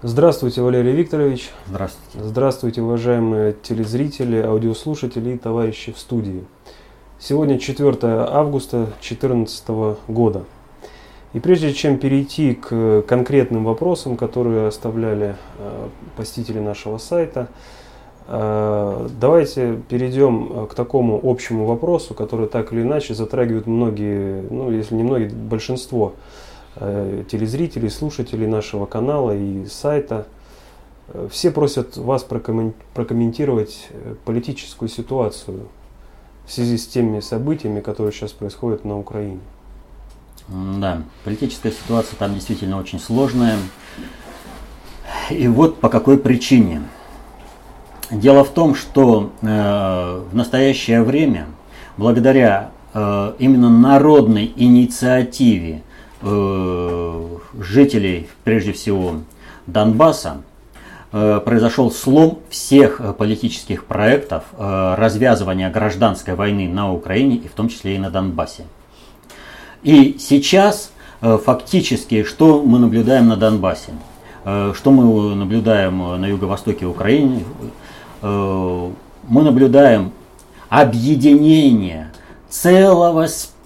Здравствуйте, Валерий Викторович. Здравствуйте. Здравствуйте, уважаемые телезрители, аудиослушатели и товарищи в студии. Сегодня 4 августа 2014 года. И прежде чем перейти к конкретным вопросам, которые оставляли э, посетители нашего сайта, э, давайте перейдем к такому общему вопросу, который так или иначе затрагивает многие, ну если не многие, большинство Э, телезрителей, слушателей нашего канала и сайта. Э, все просят вас прокомментировать э, политическую ситуацию в связи с теми событиями, которые сейчас происходят на Украине. Да, политическая ситуация там действительно очень сложная. И вот по какой причине. Дело в том, что э, в настоящее время, благодаря э, именно народной инициативе Э, жителей, прежде всего, Донбасса, э, произошел слом всех э, политических проектов развязывания гражданской войны на Украине и в том числе и на Донбассе. И сейчас фактически, что мы наблюдаем на Донбассе, что мы наблюдаем на юго-востоке Украины, мы наблюдаем объединение целого спектра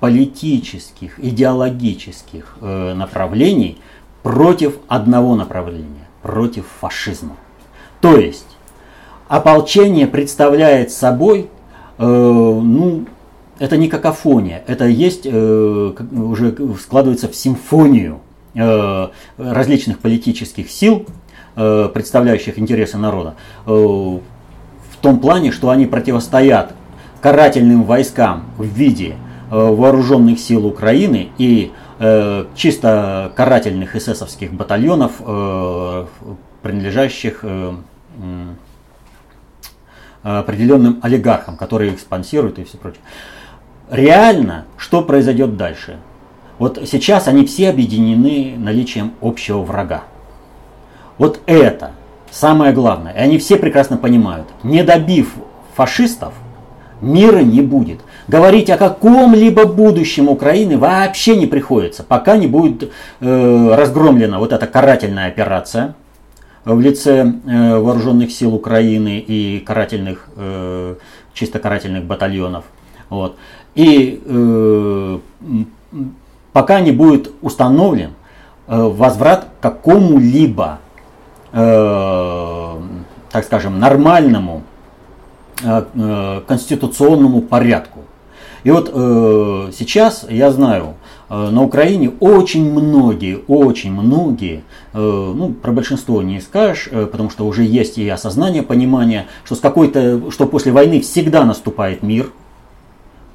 политических, идеологических э, направлений против одного направления, против фашизма. То есть ополчение представляет собой, э, ну, это не какофония, это есть, э, уже складывается в симфонию э, различных политических сил, э, представляющих интересы народа, э, в том плане, что они противостоят карательным войскам в виде э, вооруженных сил Украины и э, чисто карательных эсэсовских батальонов, э, принадлежащих определенным олигархам, которые их спонсируют и все прочее. Реально, что произойдет дальше? Вот сейчас они все объединены наличием общего врага. Вот это самое главное. И они все прекрасно понимают. Не добив фашистов, мира не будет. Говорить о каком-либо будущем Украины вообще не приходится, пока не будет э, разгромлена вот эта карательная операция в лице э, вооруженных сил Украины и карательных, э, чисто карательных батальонов. Вот. И э, пока не будет установлен э, возврат какому-либо, э, так скажем, нормальному конституционному порядку. И вот э, сейчас я знаю, э, на Украине очень многие, очень многие, э, ну про большинство не скажешь, э, потому что уже есть и осознание, понимание, что с какой-то, что после войны всегда наступает мир,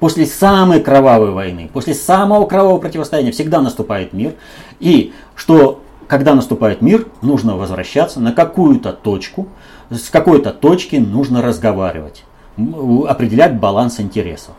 после самой кровавой войны, после самого кровавого противостояния всегда наступает мир, и что когда наступает мир, нужно возвращаться на какую-то точку, с какой-то точки нужно разговаривать, определять баланс интересов.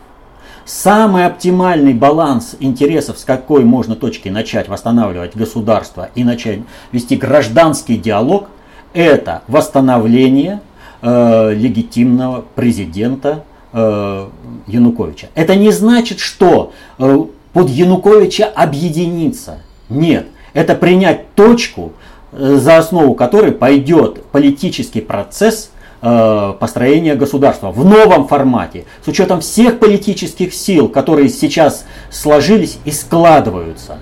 Самый оптимальный баланс интересов, с какой можно точки начать восстанавливать государство и начать вести гражданский диалог, это восстановление э, легитимного президента э, Януковича. Это не значит, что э, под Януковича объединиться. Нет, это принять точку, за основу которой пойдет политический процесс э, построения государства в новом формате, с учетом всех политических сил, которые сейчас сложились и складываются.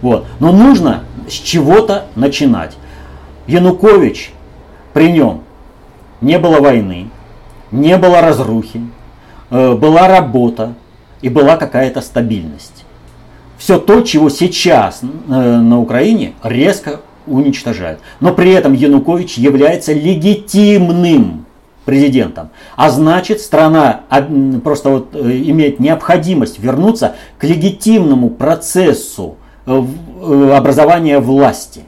Вот. Но нужно с чего-то начинать. Янукович, при нем не было войны, не было разрухи, э, была работа и была какая-то стабильность. Все то, чего сейчас на Украине резко уничтожают. Но при этом Янукович является легитимным президентом. А значит, страна просто вот э, имеет необходимость вернуться к легитимному процессу э, э, образования власти.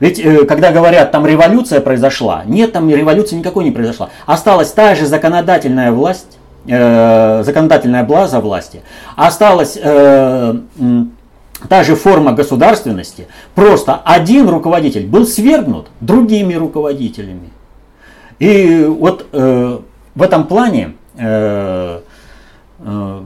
Ведь когда говорят, там революция произошла, нет, там революции никакой не произошла. Осталась та же законодательная власть, законодательная блаза власти, осталась та же форма государственности, просто один руководитель был свергнут другими руководителями. И вот э, в этом плане э, э,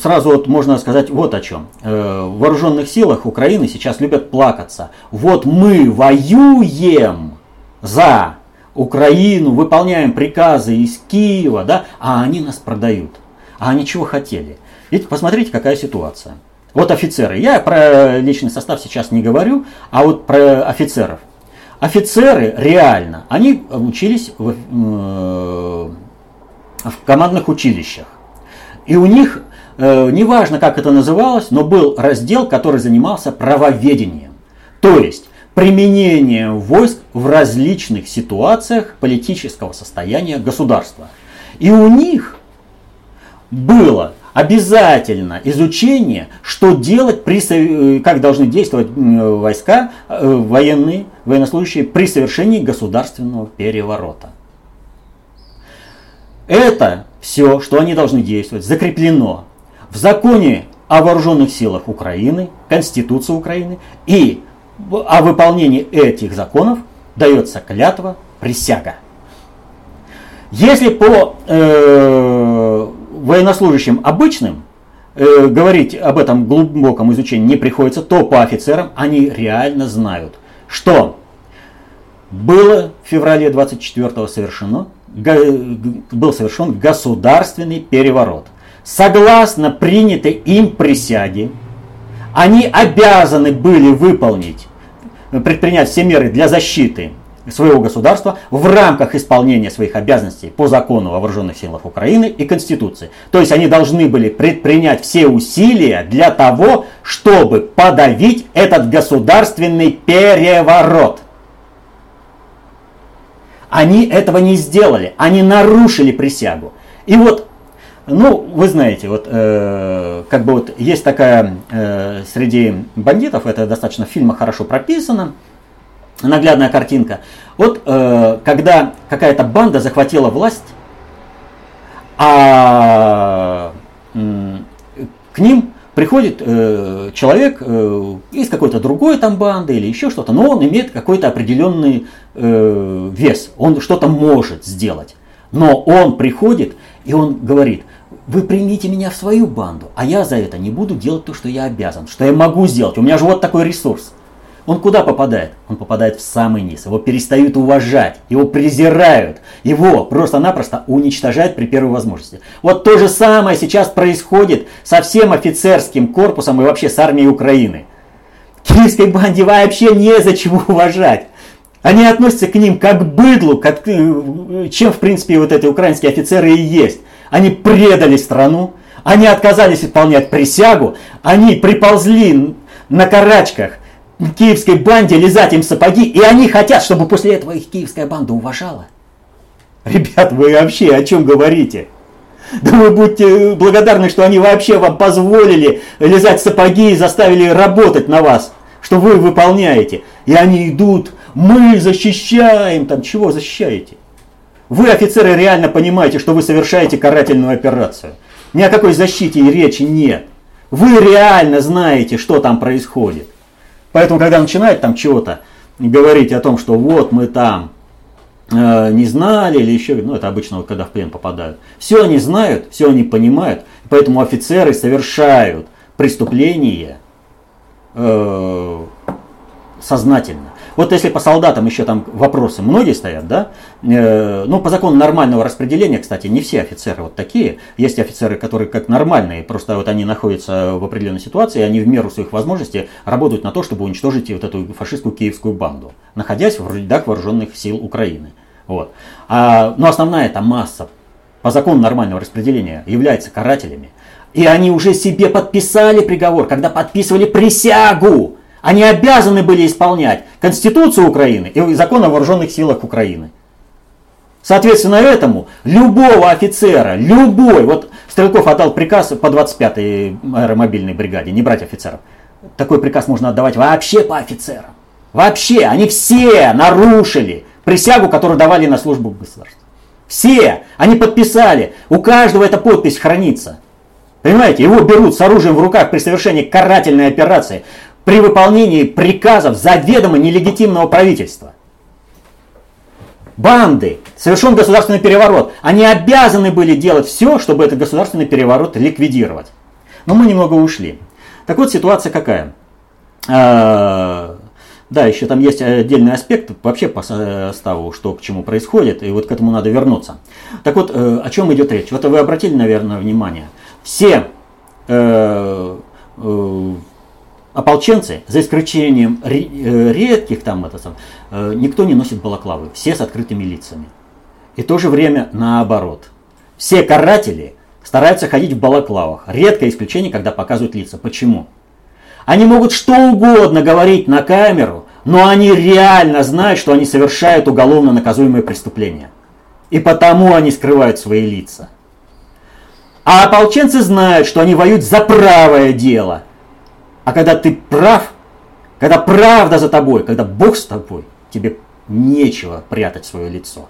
сразу вот можно сказать вот о чем. Э, в вооруженных силах Украины сейчас любят плакаться. Вот мы воюем за Украину, выполняем приказы из Киева, да, а они нас продают. А они чего хотели? Ведь посмотрите, какая ситуация. Вот офицеры. Я про личный состав сейчас не говорю, а вот про офицеров. Офицеры реально, они учились в, э, в командных училищах. И у них, э, неважно как это называлось, но был раздел, который занимался правоведением. То есть применением войск в различных ситуациях политического состояния государства. И у них было обязательно изучение, что делать, при, э, как должны действовать войска, э, военные, военнослужащие при совершении государственного переворота. Это все, что они должны действовать, закреплено в законе о вооруженных силах Украины, Конституции Украины, и о выполнении этих законов дается клятва, присяга. Если по э, военнослужащим обычным э, говорить об этом глубоком изучении не приходится, то по офицерам они реально знают, что было в феврале 24 совершено, был совершен государственный переворот. Согласно принятой им присяге, они обязаны были выполнить, предпринять все меры для защиты своего государства в рамках исполнения своих обязанностей по закону о вооруженных силах Украины и Конституции. То есть они должны были предпринять все усилия для того, чтобы подавить этот государственный переворот. Они этого не сделали, они нарушили присягу. И вот, ну, вы знаете, вот э, как бы вот есть такая э, среди бандитов, это достаточно в фильмах хорошо прописано, наглядная картинка. Вот э, когда какая-то банда захватила власть, а э, к ним приходит э, человек э, из какой-то другой там банды или еще что-то, но он имеет какой-то определенный э, вес, он что-то может сделать. Но он приходит и он говорит, вы примите меня в свою банду, а я за это не буду делать то, что я обязан, что я могу сделать. У меня же вот такой ресурс. Он куда попадает? Он попадает в самый низ. Его перестают уважать, его презирают, его просто-напросто уничтожают при первой возможности. Вот то же самое сейчас происходит со всем офицерским корпусом и вообще с армией Украины. Киевской банде вообще незачем уважать. Они относятся к ним как к быдлу, как, э, чем в принципе вот эти украинские офицеры и есть. Они предали страну, они отказались выполнять присягу, они приползли на карачках киевской банде лизать им сапоги, и они хотят, чтобы после этого их киевская банда уважала. Ребят, вы вообще о чем говорите? Да вы будьте благодарны, что они вообще вам позволили лизать сапоги и заставили работать на вас, что вы выполняете. И они идут, мы защищаем, там чего защищаете? Вы, офицеры, реально понимаете, что вы совершаете карательную операцию. Ни о какой защите и речи нет. Вы реально знаете, что там происходит. Поэтому, когда начинают там чего-то говорить о том, что вот мы там э, не знали или еще, ну это обычно вот когда в плен попадают. Все они знают, все они понимают, поэтому офицеры совершают преступление э, сознательно. Вот если по солдатам еще там вопросы многие стоят, да, э, ну по закону нормального распределения, кстати, не все офицеры вот такие, есть офицеры, которые как нормальные, просто вот они находятся в определенной ситуации, и они в меру своих возможностей работают на то, чтобы уничтожить вот эту фашистскую киевскую банду, находясь в рядах вооруженных сил Украины. Вот. А, но основная эта масса по закону нормального распределения является карателями. И они уже себе подписали приговор, когда подписывали присягу. Они обязаны были исполнять Конституцию Украины и закон о вооруженных силах Украины. Соответственно этому любого офицера, любой, вот Стрелков отдал приказ по 25-й аэромобильной бригаде, не брать офицеров. Такой приказ можно отдавать вообще по офицерам. Вообще, они все нарушили присягу, которую давали на службу государства. Все, они подписали, у каждого эта подпись хранится. Понимаете, его берут с оружием в руках при совершении карательной операции при выполнении приказов заведомо нелегитимного правительства. Банды, совершен государственный переворот. Они обязаны были делать все, чтобы этот государственный переворот ликвидировать. Но мы немного ушли. Так вот, ситуация какая? А, да, еще там есть отдельный аспект вообще по составу, что к чему происходит, и вот к этому надо вернуться. Так вот, э, о чем идет речь? Вот вы обратили, наверное, внимание. Все э, э, ополченцы, за исключением э, редких там, это, э, никто не носит балаклавы, все с открытыми лицами. И в то же время наоборот. Все каратели стараются ходить в балаклавах. Редкое исключение, когда показывают лица. Почему? Они могут что угодно говорить на камеру, но они реально знают, что они совершают уголовно наказуемое преступление. И потому они скрывают свои лица. А ополченцы знают, что они воюют за правое дело. А когда ты прав, когда правда за тобой, когда Бог с тобой, тебе нечего прятать свое лицо.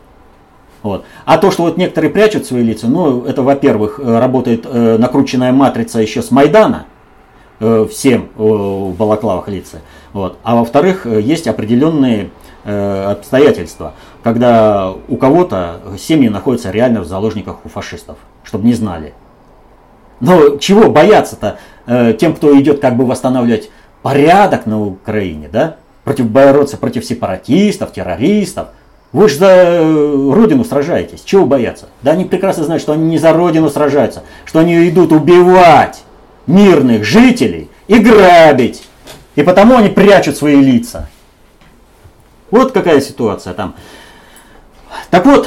Вот. А то, что вот некоторые прячут свои лица, ну, это, во-первых, э, работает э, накрученная матрица еще с Майдана – Э, всем э, в балаклавах лица. Вот. А во-вторых, э, есть определенные обстоятельства, когда у кого-то семьи находятся реально в заложниках у фашистов, чтобы не знали. Но чего бояться-то тем, кто идет как бы восстанавливать порядок на Украине, да? Против бороться против сепаратистов, террористов. Вы же за Родину сражаетесь. Чего бояться? Да они прекрасно знают, что они не за Родину сражаются, что они идут убивать мирных жителей и грабить. И потому они прячут свои лица. Вот какая ситуация там. Так вот,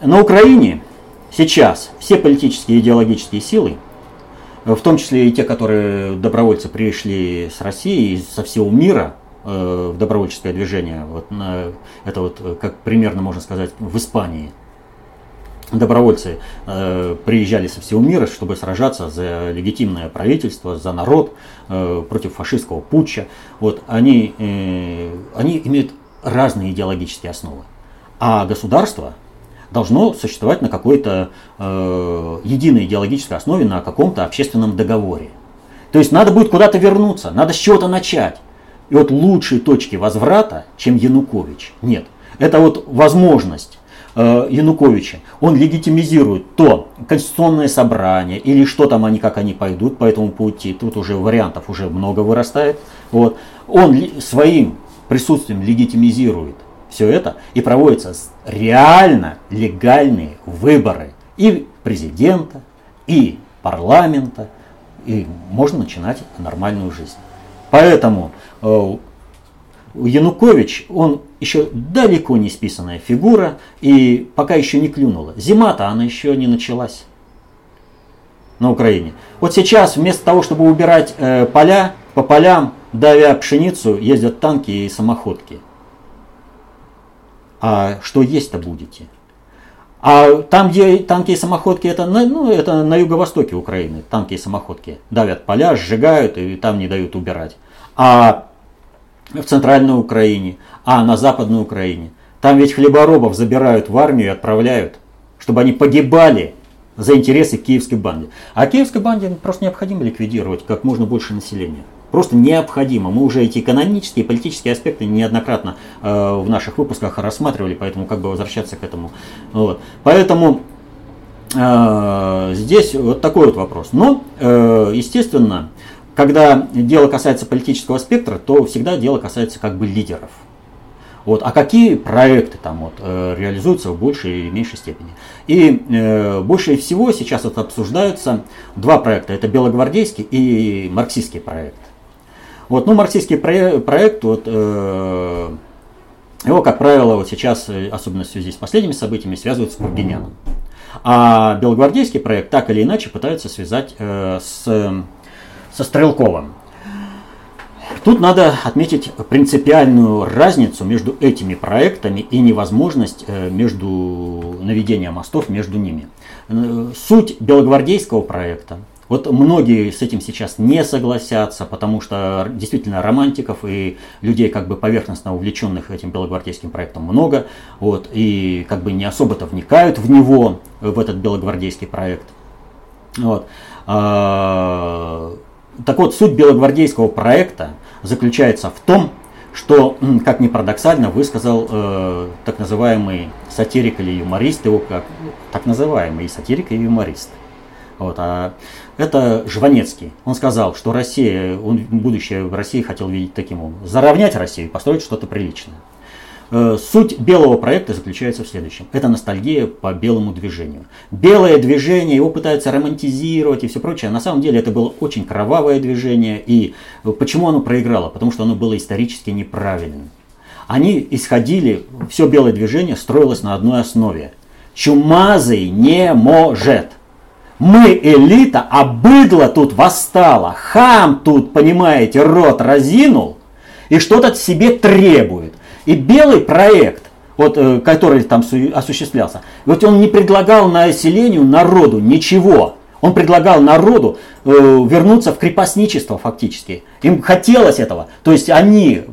на Украине сейчас все политические и идеологические силы, в том числе и те, которые добровольцы пришли с России, со всего мира э, в добровольческое движение, вот, это вот, как примерно можно сказать, в Испании – добровольцы э, приезжали со всего мира, чтобы сражаться за легитимное правительство, за народ, э, против фашистского путча. Вот, они, э, они имеют разные идеологические основы. А государство должно существовать на какой-то э, единой идеологической основе, на каком-то общественном договоре. То есть надо будет куда-то вернуться, надо с чего-то начать. И вот лучшей точки возврата, чем Янукович, нет. Это вот возможность Э, Януковича, он легитимизирует то конституционное собрание или что там они, как они пойдут по этому пути, тут уже вариантов уже много вырастает. Вот. Он своим присутствием легитимизирует все это и проводятся реально легальные выборы и президента, и парламента, и можно начинать нормальную жизнь. Поэтому э, Янукович, он еще далеко не списанная фигура и пока еще не клюнула. Зима-то она еще не началась на Украине. Вот сейчас вместо того, чтобы убирать э, поля, по полям, давя пшеницу, ездят танки и самоходки. А что есть-то будете? А там, где танки и самоходки, это ну, это на юго-востоке Украины, танки и самоходки. Давят поля, сжигают и там не дают убирать. А в центральной Украине, а на западной Украине. Там ведь хлеборобов забирают в армию и отправляют, чтобы они погибали за интересы киевской банды. А киевской банде просто необходимо ликвидировать как можно больше населения. Просто необходимо. Мы уже эти экономические и политические аспекты неоднократно э, в наших выпусках рассматривали, поэтому как бы возвращаться к этому. Вот. Поэтому э, здесь вот такой вот вопрос. Но, э, естественно, когда дело касается политического спектра, то всегда дело касается как бы лидеров. Вот, а какие проекты там вот, э, реализуются в большей или меньшей степени. И э, больше всего сейчас вот обсуждаются два проекта. Это белогвардейский и марксистский проект. Вот, ну, марксистский проект, вот, э, его, как правило, вот сейчас, э, особенно в связи с последними событиями, связывают с Кургиняном. А белогвардейский проект так или иначе пытаются связать э, с со Стрелковым. Тут надо отметить принципиальную разницу между этими проектами и невозможность э, между наведения мостов между ними. Э, суть белогвардейского проекта вот многие с этим сейчас не согласятся, потому что действительно романтиков и людей как бы поверхностно увлеченных этим белогвардейским проектом много, вот, и как бы не особо-то вникают в него, в этот белогвардейский проект. Вот. А, так вот, суть белогвардейского проекта заключается в том, что, как ни парадоксально, высказал э, так называемый сатирик или юморист, его как так называемый сатирик и юморист. Вот, а это Жванецкий. Он сказал, что Россия, он будущее в России хотел видеть таким образом. Заровнять Россию построить что-то приличное. Э, суть белого проекта заключается в следующем. Это ностальгия по белому движению. Белое движение, его пытаются романтизировать и все прочее. На самом деле это было очень кровавое движение. И почему оно проиграло? Потому что оно было исторически неправильным. Они исходили, все белое движение строилось на одной основе. Чумазый не может. Мы элита, а быдло тут восстало. Хам тут, понимаете, рот разинул и что-то себе требует. И белый проект, вот, э, который там осуществлялся, вот он не предлагал населению, народу ничего. Он предлагал народу э, вернуться в крепостничество фактически. Им хотелось этого. То есть они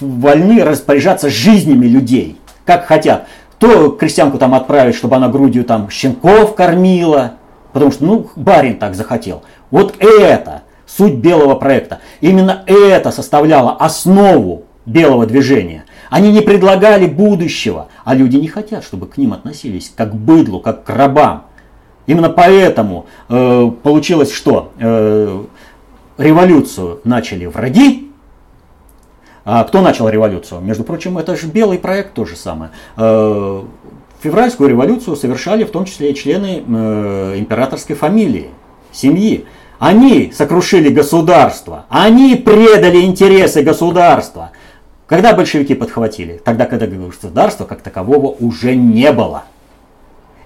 вольны распоряжаться жизнями людей, как хотят. То крестьянку там отправить, чтобы она грудью там щенков кормила, потому что ну барин так захотел. Вот это суть белого проекта. Именно это составляло основу белого движения. Они не предлагали будущего, а люди не хотят, чтобы к ним относились как к быдлу, как к рабам. Именно поэтому э, получилось, что э, революцию начали враги. А кто начал революцию? Между прочим, это же белый проект то же самое. Э, февральскую революцию совершали в том числе и члены э, императорской фамилии, семьи. Они сокрушили государство, они предали интересы государства. Когда большевики подхватили? Тогда, когда государства как такового уже не было.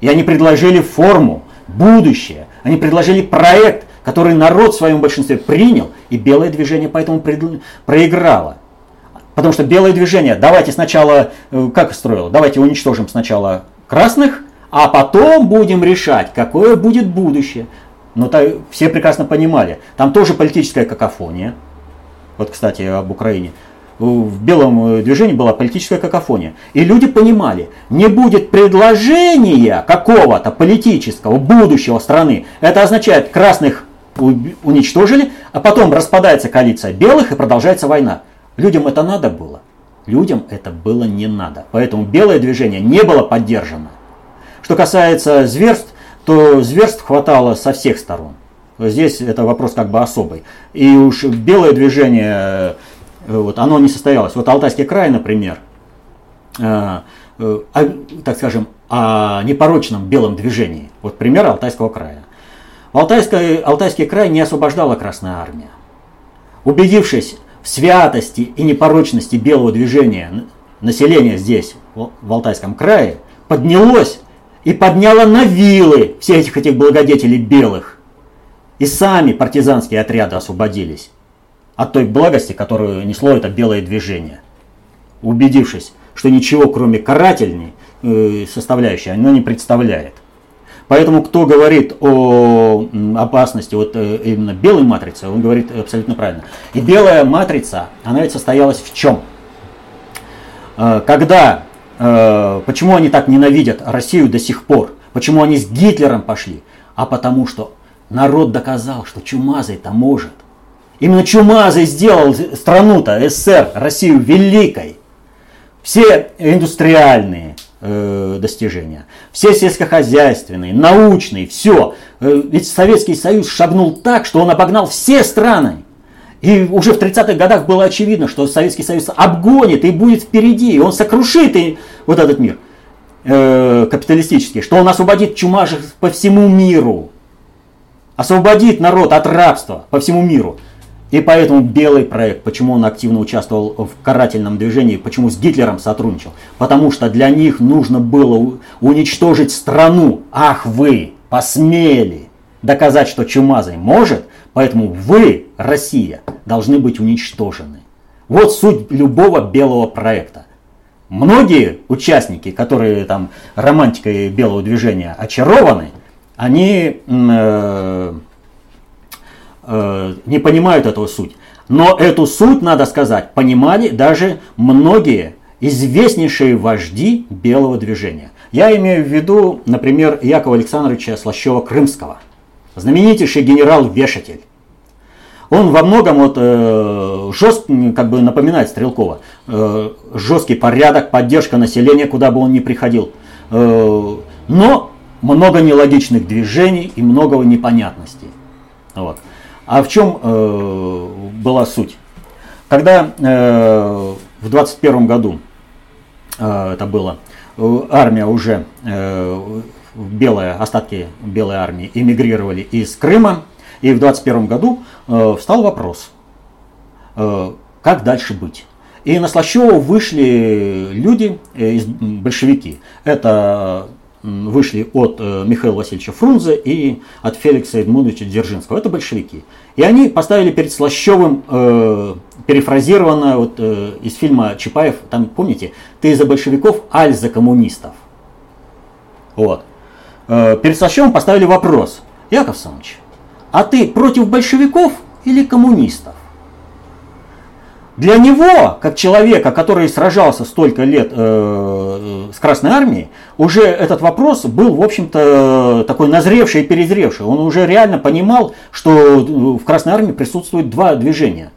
И они предложили форму, будущее. Они предложили проект, который народ в своем большинстве принял, и белое движение поэтому проиграло. Потому что белое движение, давайте сначала, э, как строило, давайте уничтожим сначала красных, а потом будем решать, какое будет будущее. Но то, все прекрасно понимали, там тоже политическая какофония. Вот, кстати, об Украине в белом э, движении была политическая какофония. И люди понимали, не будет предложения какого-то политического будущего страны. Это означает, красных уничтожили, а потом распадается коалиция белых и продолжается война. Людям это надо было? Людям это было не надо. Поэтому белое движение не было поддержано. Что касается зверств, то зверств хватало со всех сторон. Здесь это вопрос как бы особый. И уж белое движение Э, вот, оно не состоялось. Вот Алтайский край, например, э, э, так скажем, о непорочном белом движении. Вот пример Алтайского края. Алтайский, Алтайский край не освобождала Красная Армия. Убедившись святости и непорочности белого движения, население здесь, в Алтайском крае, поднялось и подняло на вилы всех этих, этих благодетелей белых. И сами партизанские отряды освободились от той благости, которую несло это белое движение. Убедившись, что ничего кроме карательной э, составляющей оно не представляет. Поэтому кто говорит о опасности вот э, именно белой матрицы, он говорит абсолютно правильно. И белая матрица, она ведь состоялась в чем? Э, когда, почему они так ненавидят Россию до сих пор? Почему они с Гитлером пошли? А потому что народ доказал, что чумазый-то может. Именно Чумазый сделал страну-то, СССР, Россию великой. Все индустриальные э, достижения, все сельскохозяйственные, научные, все. Э, ведь Советский Союз шагнул так, что он обогнал все страны. И уже в 30-х годах было очевидно, что Советский Союз обгонит и будет впереди, и он сокрушит и вот этот мир э, капиталистический, что он освободит чумажих по всему миру, освободит народ от рабства по всему миру. И поэтому белый проект, почему он активно участвовал в карательном движении, почему с Гитлером сотрудничал? Потому что для них нужно было уничтожить страну. Ах вы, посмели доказать, что Чумазый может, поэтому вы, Россия, должны быть уничтожены. Вот суть любого белого проекта. Многие участники, которые там романтикой белого движения очарованы, они э, э, не понимают эту суть. Но эту суть, надо сказать, понимали даже многие известнейшие вожди белого движения. Я имею в виду, например, Якова Александровича Слащева-Крымского, знаменитейший генерал-вешатель. Он во многом вот, э, жест, как бы напоминает Стрелкова. Э, жесткий порядок, поддержка населения, куда бы он ни приходил. Э, но много нелогичных движений и много непонятностей. Вот. А в чем э, была суть? Когда э, в 21 году э, это было, э, армия уже, э, белая, остатки белой армии эмигрировали из Крыма, и в 21 году э, встал вопрос, э, как дальше быть. И на Слащева вышли люди, э, из, большевики. Это вышли от э, Михаила Васильевича Фрунзе и от Феликса Эдмундовича Дзержинского. Это большевики. И они поставили перед Слащевым, э, перефразированно вот, э, из фильма Чапаев, там, помните, ты за большевиков, аль за коммунистов. Вот. Э, перед Слащевым поставили вопрос, Яков Самович, а ты против большевиков или коммунистов? Для него, как человека, который сражался столько лет э, с Красной Армией, уже этот вопрос был, в общем-то, такой назревший и перезревший. Он уже реально понимал, что в Красной Армии присутствует два движения.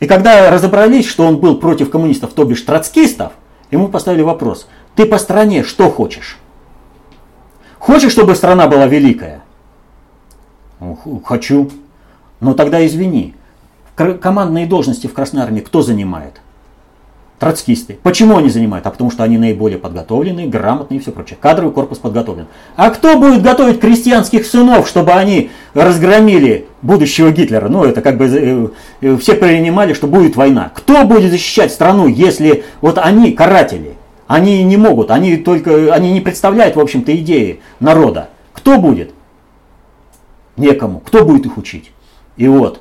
И когда разобрались, что он был против коммунистов, то бишь троцкистов, ему поставили вопрос, ты по стране что хочешь? Хочешь, чтобы страна была великая? Хочу. Но тогда извини, командные должности в Красной Армии кто занимает? Троцкисты. Почему они занимают? А потому что они наиболее подготовленные, грамотные и все прочее. Кадровый корпус подготовлен. А кто будет готовить крестьянских сынов, чтобы они разгромили будущего Гитлера? Ну, это как бы э, э, все принимали, что будет война. Кто будет защищать страну, если вот они каратели? Они не могут, они только, они не представляют, в общем-то, идеи народа. Кто будет? Некому. Кто будет их учить? И вот,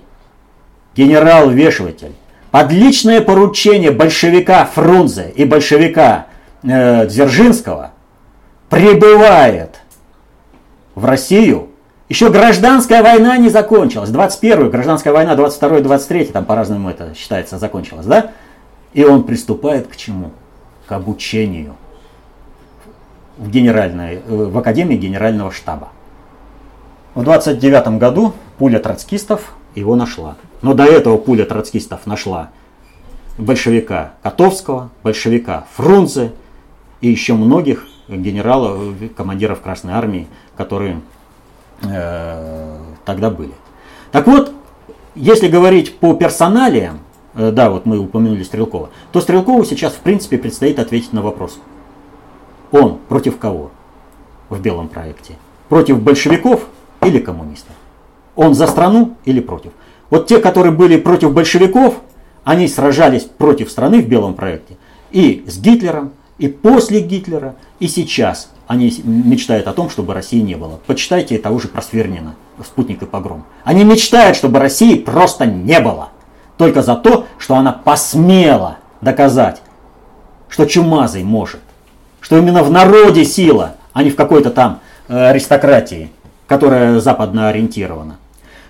генерал-вешиватель, под личное поручение большевика Фрунзе и большевика э, Дзержинского прибывает в Россию. Еще гражданская война не закончилась. 21 гражданская война, 22 23 там по-разному это считается, закончилась, да? И он приступает к чему? К обучению в, генеральной, э, в Академии Генерального штаба. В 29 году пуля троцкистов его нашла. Но до этого пуля троцкистов нашла большевика Котовского, большевика Фрунзе и еще многих генералов, командиров Красной Армии, которые э, тогда были. Так вот, если говорить по персоналиям, э, да, вот мы упомянули Стрелкова, то Стрелкову сейчас в принципе предстоит ответить на вопрос. Он против кого в белом проекте? Против большевиков или коммунистов? Он за страну или против? Вот те, которые были против большевиков, они сражались против страны в белом проекте. И с Гитлером, и после Гитлера, и сейчас они мечтают о том, чтобы России не было. Почитайте того же про Свернина, «Спутник и погром». Они мечтают, чтобы России просто не было. Только за то, что она посмела доказать, что чумазый может. Что именно в народе сила, а не в какой-то там э, аристократии, которая западно ориентирована.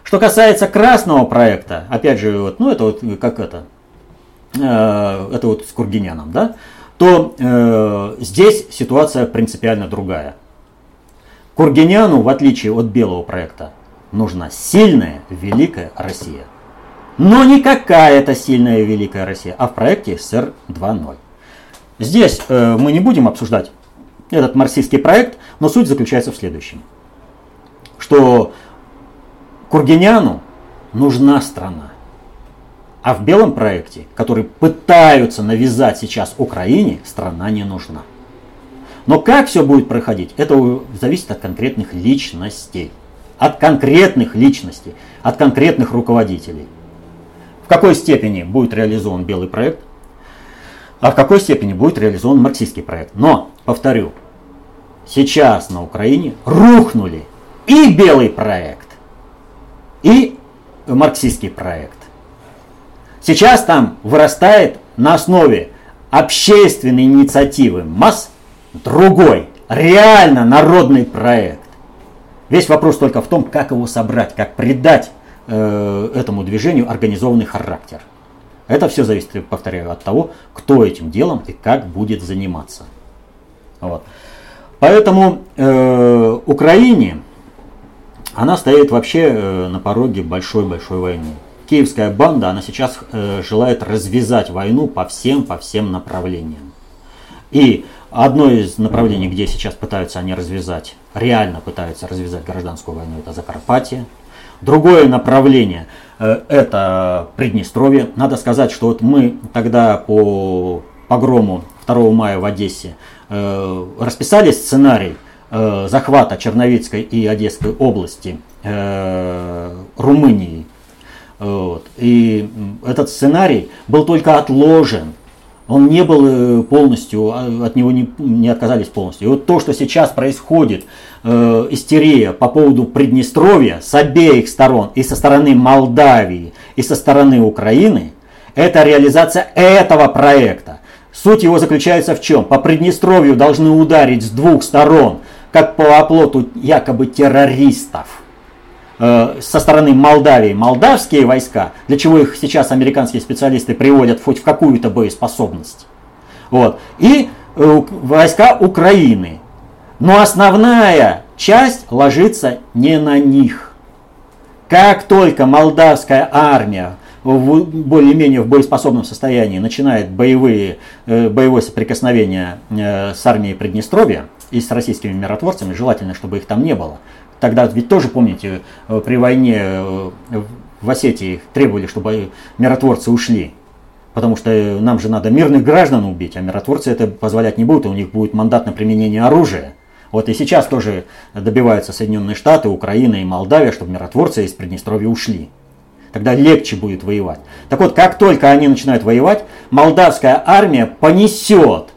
Что касается красного проекта, опять же, вот, ну это вот как это, э, это вот с Кургиняном, да, то э, здесь ситуация принципиально другая. Кургиняну, в отличие от белого проекта, нужна сильная, великая Россия. Но не какая-то сильная, великая Россия, а в проекте СССР 2.0. Здесь э, мы не будем обсуждать этот марксистский проект, но суть заключается в следующем. Что Кургиняну нужна страна. А в белом проекте, который пытаются навязать сейчас Украине, страна не нужна. Но как все будет проходить, это зависит от конкретных личностей. От конкретных личностей, от конкретных руководителей. В какой степени будет реализован белый проект, а в какой степени будет реализован марксистский проект. Но, повторю, сейчас на Украине рухнули и белый проект, и марксистский проект. Сейчас там вырастает на основе общественной инициативы масс другой, реально народный проект. Весь вопрос только в том, как его собрать, как придать э, этому движению организованный характер. Это все зависит, повторяю, от того, кто этим делом и как будет заниматься. Вот. Поэтому э, Украине она стоит вообще э, на пороге большой-большой войны. Киевская банда, она сейчас э, желает развязать войну по всем, по всем направлениям. И Одно из направлений, где сейчас пытаются они развязать, реально пытаются развязать гражданскую войну, это Закарпатье. Другое направление э, это Приднестровье. Надо сказать, что вот мы тогда по погрому 2 мая в Одессе расписали сценарий э, захвата Черновицкой и Одесской области Румынии. Вот. И этот сценарий был только отложен он не был э, полностью, а, от него не, не отказались полностью. И вот то, что сейчас происходит, э, истерия по поводу Приднестровья с обеих сторон, и со стороны Молдавии, и со стороны Украины, это реализация этого проекта. Суть его заключается в чем? По Приднестровью должны ударить с двух сторон, как по оплоту якобы террористов. Э, со стороны Молдавии молдавские войска, для чего их сейчас американские специалисты приводят хоть в какую-то боеспособность. Вот. И э, войска Украины. Но основная часть ложится не на них. Как только молдавская армия более-менее в боеспособном состоянии начинает боевые, э, боевое соприкосновение с армией Приднестровья и с российскими миротворцами, желательно, чтобы их там не было, Тогда ведь тоже, помните, э, при войне э, в Осетии требовали, чтобы миротворцы ушли. Потому что э, нам же надо мирных граждан убить, а миротворцы это позволять не будут, у них будет мандат на применение оружия. Вот и сейчас тоже добиваются Соединенные Штаты, Украина и Молдавия, чтобы миротворцы из Приднестровья ушли. Тогда легче будет воевать. Так вот, как только они начинают воевать, молдавская армия понесет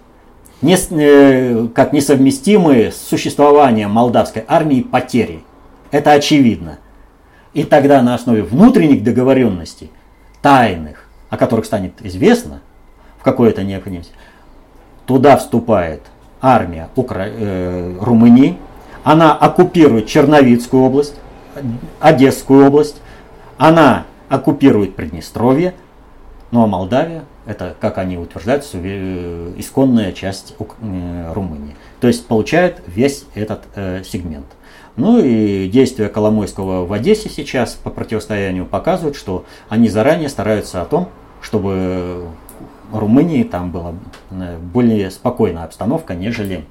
не, э, как несовместимые с существованием молдавской армии потери. Это очевидно. И тогда на основе внутренних договоренностей, тайных, о которых станет известно в какой-то необходимости, туда вступает армия Укра... э, Румынии, она оккупирует Черновицкую область, Одесскую область, она оккупирует Приднестровье, ну а Молдавия это, как они утверждают, э, исконная часть э, Румынии. То есть получает весь этот э, сегмент. Ну и действия Коломойского в Одессе сейчас по противостоянию показывают, что они заранее стараются о том, чтобы Румынии там была э, более спокойная обстановка, нежели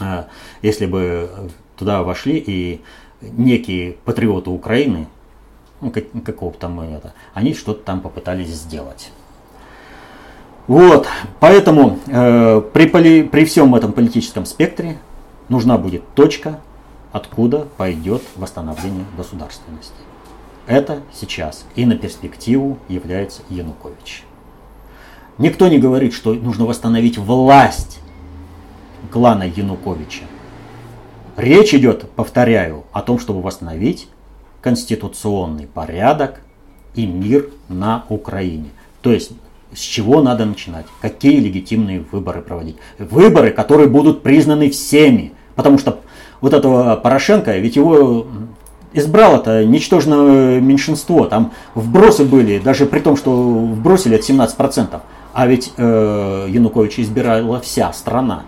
э, если бы туда вошли и некие патриоты Украины, ну, как, какого там это, они что-то там попытались сделать. Вот, поэтому э, при, поли, при всем этом политическом спектре нужна будет точка, откуда пойдет восстановление государственности. Это сейчас и на перспективу является Янукович. Никто не говорит, что нужно восстановить власть клана Януковича. Речь идет, повторяю, о том, чтобы восстановить конституционный порядок и мир на Украине. То есть с чего надо начинать? Какие легитимные выборы проводить? Выборы, которые будут признаны всеми. Потому что вот этого Порошенко, ведь его избрал это ничтожное меньшинство. Там вбросы были, даже при том, что вбросили от 17%. А ведь э, Януковича избирала вся страна.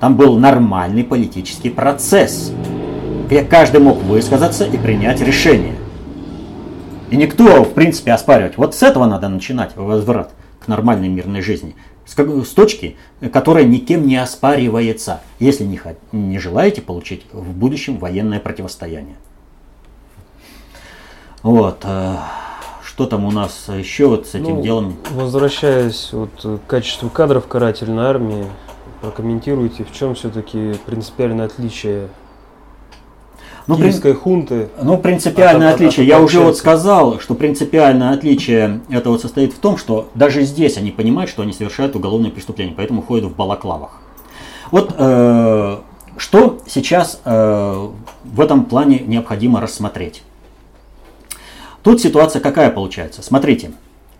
Там был нормальный политический процесс, где каждый мог высказаться и принять решение. И никто, в принципе, оспаривать. Вот с этого надо начинать возврат нормальной мирной жизни. С, с точки, которая никем не оспаривается, если не, не желаете получить в будущем военное противостояние. Вот. Э, что там у нас еще вот с этим ну, делом? Возвращаясь вот к качеству кадров карательной армии, прокомментируйте, в чем все-таки принципиальное отличие ну, киевской хунты. Ну, принципиальное от, отличие. От, Я уже вот сказал, что принципиальное отличие этого состоит в том, что даже здесь они понимают, что они совершают уголовное преступление, поэтому ходят в балаклавах. Вот э, что сейчас э, в этом плане необходимо рассмотреть. Тут ситуация какая получается? Смотрите,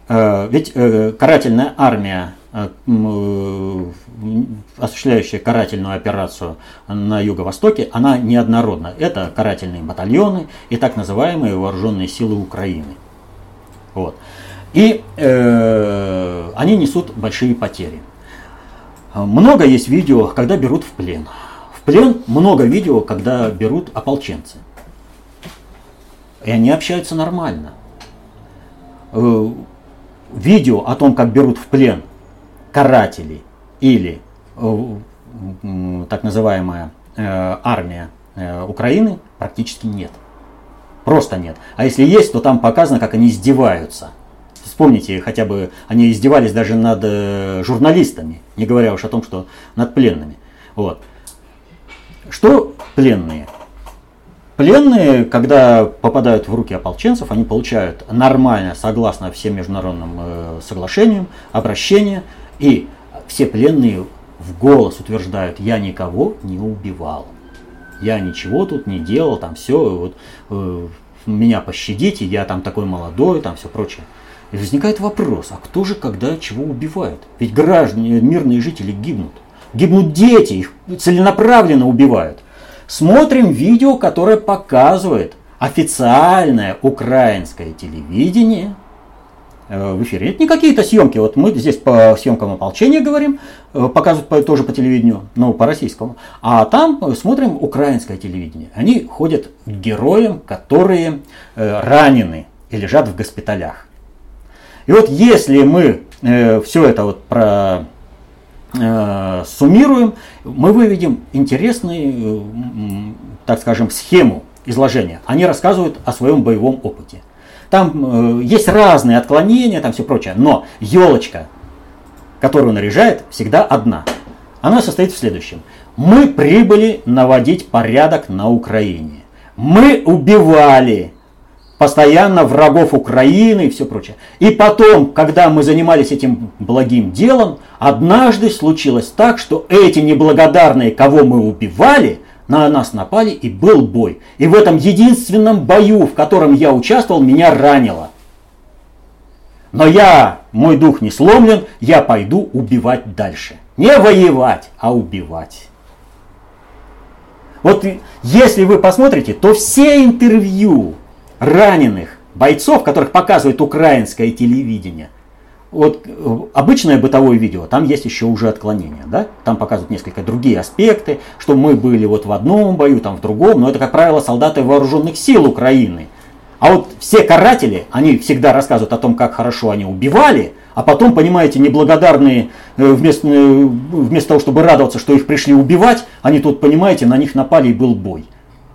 э, ведь э, карательная армия осуществляющая карательную операцию на Юго-Востоке, она неоднородна. Это карательные батальоны и так называемые вооруженные силы Украины. Вот. И э, они несут большие потери. Много есть видео, когда берут в плен. В плен много видео, когда берут ополченцы. И они общаются нормально. Э, видео о том, как берут в плен каратели или так называемая армия Украины практически нет. Просто нет. А если есть, то там показано, как они издеваются. Вспомните, хотя бы они издевались даже над журналистами, не говоря уж о том, что над пленными. Вот. Что пленные? Пленные, когда попадают в руки ополченцев, они получают нормально, согласно всем международным э, соглашениям, обращение. И все пленные в голос утверждают, я никого не убивал. Я ничего тут не делал, там все, вот, э, меня пощадите, я там такой молодой, там все прочее. И возникает вопрос, а кто же когда чего убивает? Ведь граждане, мирные жители гибнут. Гибнут дети, их целенаправленно убивают. Смотрим видео, которое показывает официальное украинское телевидение в эфире. Это не какие-то съемки. Вот мы здесь по съемкам ополчения говорим, э, показывают тоже по телевидению, но по российскому. А там смотрим украинское телевидение. Они ходят к героям, которые э, ранены и лежат в госпиталях. И вот если мы все это вот про Э, суммируем, мы выведем интересную, э, так скажем, схему изложения. Они рассказывают о своем боевом опыте. Там э, есть разные отклонения, там все прочее, но елочка, которую наряжает, всегда одна. Она состоит в следующем. Мы прибыли наводить порядок на Украине. Мы убивали постоянно врагов Украины и все прочее. И потом, когда мы занимались этим благим делом, однажды случилось так, что эти неблагодарные, кого мы убивали, на нас напали и был бой. И в этом единственном бою, в котором я участвовал, меня ранило. Но я, мой дух не сломлен, я пойду убивать дальше. Не воевать, а убивать. Вот если вы посмотрите, то все интервью раненых бойцов, которых показывает украинское телевидение. Вот э, обычное бытовое видео, там есть еще уже отклонения, да? Там показывают несколько другие аспекты, что мы были вот в одном бою, там в другом, но это, как правило, солдаты вооруженных сил Украины. А вот все каратели, они всегда рассказывают о том, как хорошо они убивали, а потом, понимаете, неблагодарные, э, вместо, э, вместо того, чтобы радоваться, что их пришли убивать, они тут, понимаете, на них напали и был бой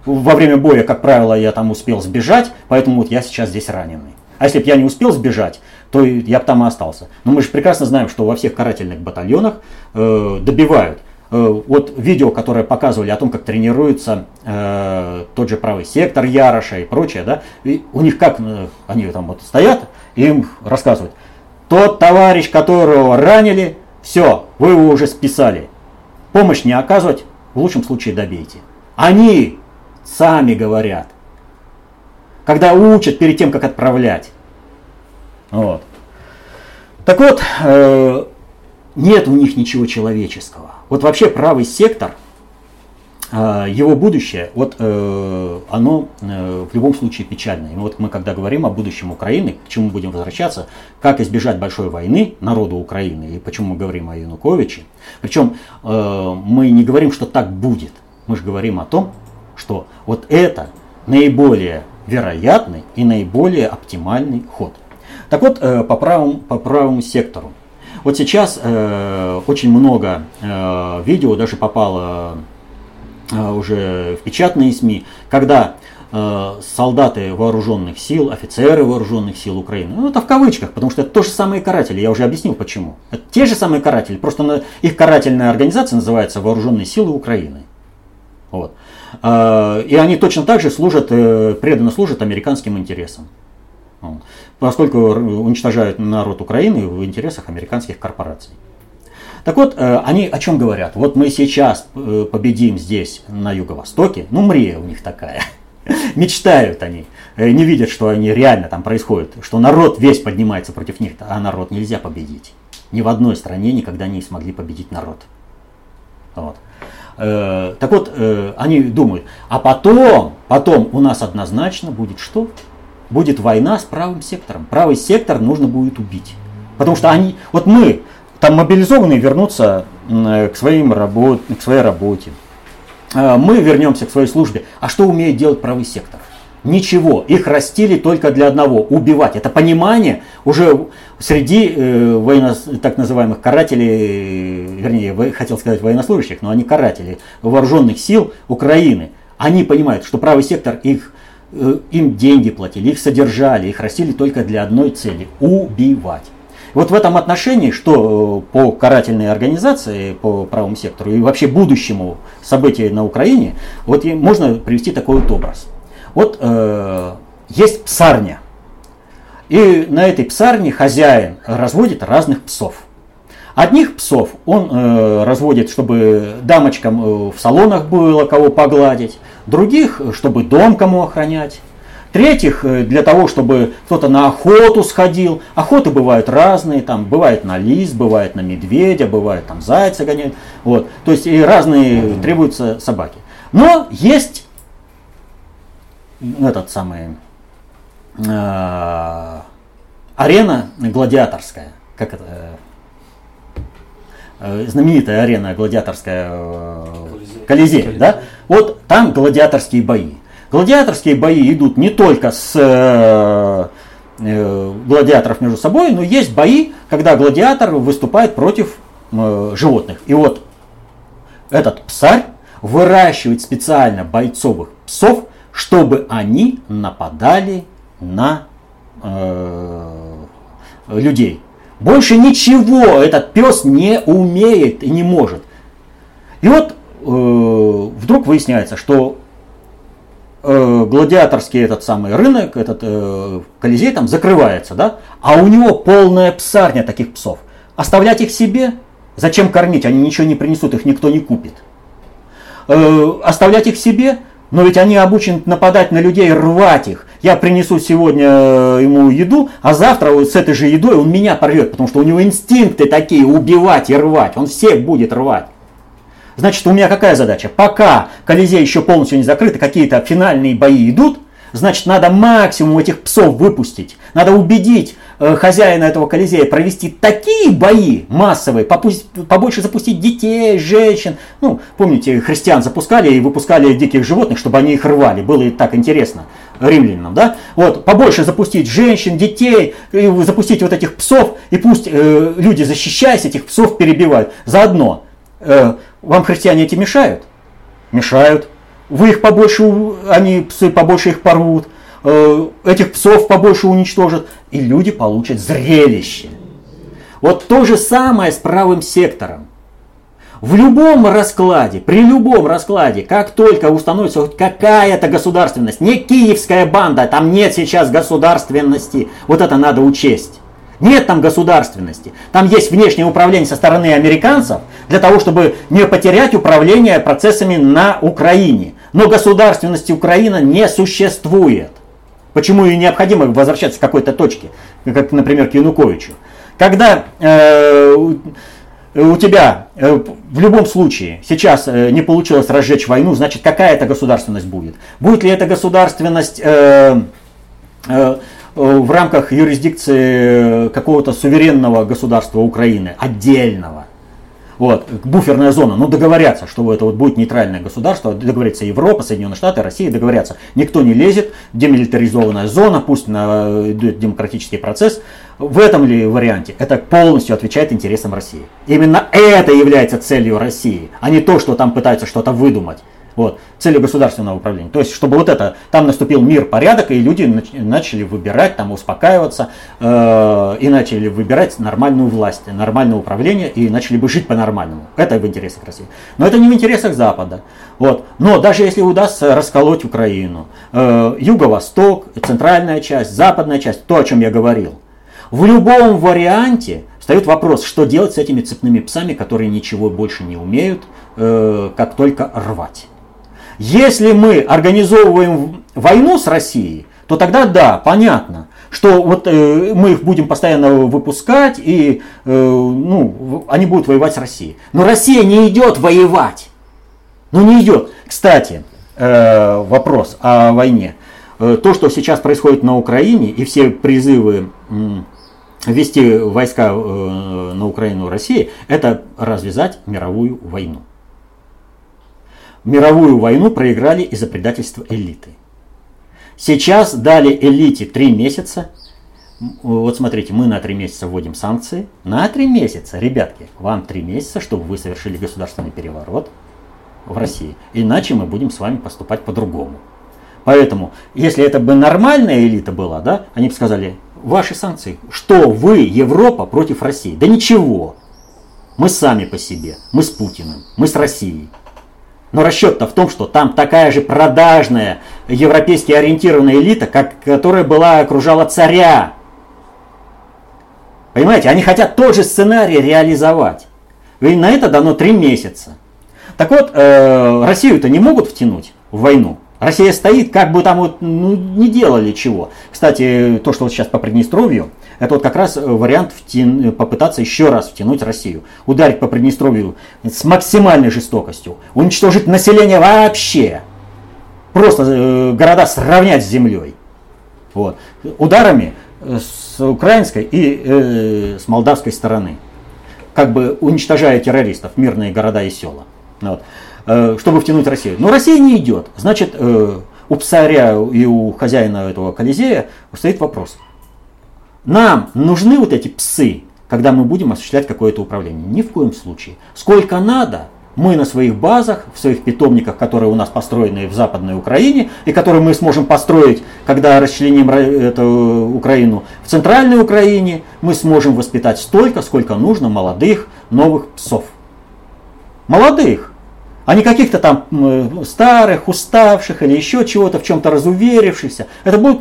во время боя, как правило, я там успел сбежать, поэтому вот я сейчас здесь раненый. А если бы я не успел сбежать, то я бы там и остался. Но мы же прекрасно знаем, что во всех карательных батальонах э, добивают. Э, вот видео, которое показывали о том, как тренируется э, тот же правый сектор Яроша и прочее, да, и у них как, э, они там вот стоят, им рассказывают, тот товарищ, которого ранили, все, вы его уже списали. Помощь не оказывать, в лучшем случае добейте. Они сами говорят. Когда учат перед тем, как отправлять. Вот. Так вот, э, нет у них ничего человеческого. Вот вообще правый сектор, э, его будущее, вот э, оно э, в любом случае печальное. И вот мы когда говорим о будущем Украины, к чему будем возвращаться, как избежать большой войны народу Украины, и почему мы говорим о Януковиче. Причем э, мы не говорим, что так будет. Мы же говорим о том, что вот это наиболее вероятный и наиболее оптимальный ход. Так вот, э, по правому, по правому сектору. Вот сейчас э, очень много э, видео даже попало уже в печатные СМИ, когда солдаты вооруженных сил, офицеры вооруженных сил Украины, ну это в кавычках, потому что это то же самые каратели, я уже объяснил почему. Это те же самые каратели, просто их карательная организация называется Вооруженные силы Украины. Вот. И они точно так же служат, преданно служат американским интересам. Поскольку уничтожают народ Украины в интересах американских корпораций. Так вот, э, они о чем говорят? Вот мы сейчас э, победим здесь, на юго-востоке. Ну, мрия у них такая. Мечтают они. Не видят, что они реально там происходит. Что народ весь поднимается против них. А народ нельзя победить. Ни в одной стране никогда не смогли победить народ. Вот. Э, так вот, э, они думают, а потом, потом у нас однозначно будет что? Будет война с правым сектором. Правый сектор нужно будет убить. Потому что они, вот мы, там мобилизованные вернутся э, к, своим работ, к своей работе. Мы вернемся к своей службе. А что умеет делать правый сектор? Ничего. Их растили только для одного – убивать. Это понимание уже среди э, военно, так называемых карателей, вернее, хотел сказать военнослужащих, но они каратели вооруженных сил Украины. Они понимают, что правый сектор их им деньги платили, их содержали, их растили только для одной цели – убивать. Вот в этом отношении, что э, по карательной организации, по правому сектору и вообще будущему событию на Украине, вот можно привести такой вот образ. Вот э, есть псарня, и на этой псарне хозяин разводит разных псов. Одних псов он э, разводит, чтобы дамочкам э, в салонах было кого погладить, других, чтобы дом кому охранять. Третьих, э, для того, чтобы кто-то на охоту сходил. Охоты бывают разные, там бывает на лис, бывает на медведя, бывает там зайца гоняют. Вот. То есть и разные требуются собаки. Но есть этот самый э, арена гладиаторская, как это, э, знаменитая арена гладиаторская э, Колизей, Колизей, да? Вот там гладиаторские бои. Гладиаторские бои идут не только с э, э, гладиаторов между собой, но есть бои, когда гладиатор выступает против э, животных. И вот этот псарь выращивает специально бойцовых псов, чтобы они нападали на э, людей. Больше ничего этот пес не умеет и не может. И вот э, вдруг выясняется, что э, гладиаторский этот самый рынок, этот э, колизей там закрывается, да, а у него полная псарня таких псов. Оставлять их себе? Зачем кормить? Они ничего не принесут, их никто не купит. Э, оставлять их себе? Но ведь они обучены нападать на людей, рвать их. Я принесу сегодня э, ему еду, а завтра вот с этой же едой он меня порвет, потому что у него инстинкты такие убивать и рвать. Он всех будет рвать. Значит, у меня какая задача? Пока Колизей еще полностью не закрыт, какие-то финальные бои идут, значит, надо максимум этих псов выпустить. Надо убедить э, хозяина этого Колизея провести такие бои массовые, попусть, побольше запустить детей, женщин. Ну, помните, христиан запускали и выпускали диких животных, чтобы они их рвали. Было и так интересно римлянам, да? Вот, побольше запустить женщин, детей, запустить вот этих псов, и пусть э, люди, защищаясь, этих псов перебивают. Заодно э, вам христиане эти мешают? Мешают. Вы их побольше, они псы побольше их порвут, э, этих псов побольше уничтожат, и люди получат зрелище. Вот то же самое с правым сектором. В любом раскладе, при любом раскладе, как только установится хоть какая-то государственность, не киевская банда, там нет сейчас государственности, вот это надо учесть. Нет там государственности. Там есть внешнее управление со стороны американцев для того, чтобы не потерять управление процессами на Украине. Но государственности Украина не существует. Почему и необходимо возвращаться к какой-то точке, как, например, к Януковичу. Когда э, у тебя э, в любом случае сейчас э, не получилось разжечь войну, значит какая это государственность будет? Будет ли это государственность э, Э, в рамках юрисдикции какого-то суверенного государства Украины, отдельного. Вот, буферная зона, ну договорятся, что это вот будет нейтральное государство, договорится Европа, Соединенные Штаты, Россия, договорятся. Никто не лезет, демилитаризованная зона, пусть на, идет демократический процесс. В этом ли варианте это полностью отвечает интересам России. Именно это является целью России, а не то, что там пытаются что-то выдумать. Вот, целью государственного управления. То есть, чтобы вот это, там наступил мир, порядок, и люди начали выбирать, там успокаиваться, э, и начали выбирать нормальную власть, нормальное управление, и начали бы жить по-нормальному. Это в интересах России. Но это не в интересах Запада. Вот. Но даже если удастся расколоть Украину, э, юго-восток, центральная часть, западная часть, то, о чем я говорил, в любом варианте встает вопрос, что делать с этими цепными псами, которые ничего больше не умеют, э, как только рвать. Если мы организовываем войну с Россией, то тогда да, понятно, что вот э, мы их будем постоянно выпускать и э, ну, они будут воевать с Россией. Но Россия не идет воевать. Ну не идет. Кстати, э, вопрос о войне. Э, то, что сейчас происходит на Украине и все призывы ввести войска э, на Украину России, это развязать мировую войну мировую войну проиграли из-за предательства элиты. Сейчас дали элите три месяца. Вот смотрите, мы на три месяца вводим санкции. На три месяца, ребятки, вам три месяца, чтобы вы совершили государственный переворот в России. Иначе мы будем с вами поступать по-другому. Поэтому, если это бы нормальная элита была, да, они бы сказали, ваши санкции, что вы, Европа, против России? Да ничего. Мы сами по себе, мы с Путиным, мы с Россией. Но расчет-то в том, что там такая же продажная, европейски ориентированная элита, как, которая была окружала царя. Понимаете, они хотят тот же сценарий реализовать. И на это дано три месяца. Так вот, э, Россию-то не могут втянуть в войну. Россия стоит, как бы там вот ну, не делали чего. Кстати, то, что вот сейчас по Приднестровью, это вот как раз вариант втян, попытаться еще раз втянуть Россию. Ударить по Приднестровью с максимальной жестокостью. Уничтожить население вообще. Просто э, города сравнять с землей. Вот. Ударами э, с украинской и э, с молдавской стороны. Как бы уничтожая террористов, мирные города и села. Вот. Э, чтобы втянуть Россию. Но Россия не идет. Значит, э, у царя и у хозяина этого Колизея стоит вопрос. Нам нужны вот эти псы, когда мы будем осуществлять какое-то управление? Ни в коем случае. Сколько надо, мы на своих базах, в своих питомниках, которые у нас построены в Западной Украине, и которые мы сможем построить, когда расчленим эту Украину, в Центральной Украине, мы сможем воспитать столько, сколько нужно молодых новых псов. Молодых а не каких-то там старых, уставших или еще чего-то, в чем-то разуверившихся. Это будут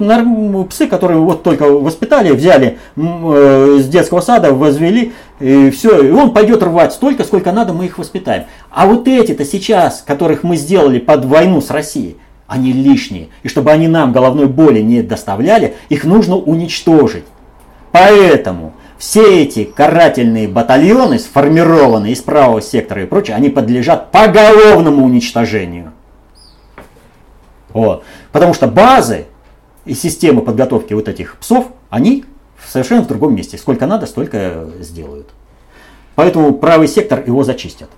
псы, которые вот только воспитали, взяли э, с детского сада, возвели, и все, и он пойдет рвать столько, сколько надо, мы их воспитаем. А вот эти-то сейчас, которых мы сделали под войну с Россией, они лишние. И чтобы они нам головной боли не доставляли, их нужно уничтожить. Поэтому все эти карательные батальоны, сформированные из правого сектора и прочее, они подлежат поголовному уничтожению. Вот. Потому что базы и системы подготовки вот этих псов, они совершенно в другом месте. Сколько надо, столько сделают. Поэтому правый сектор его зачистят.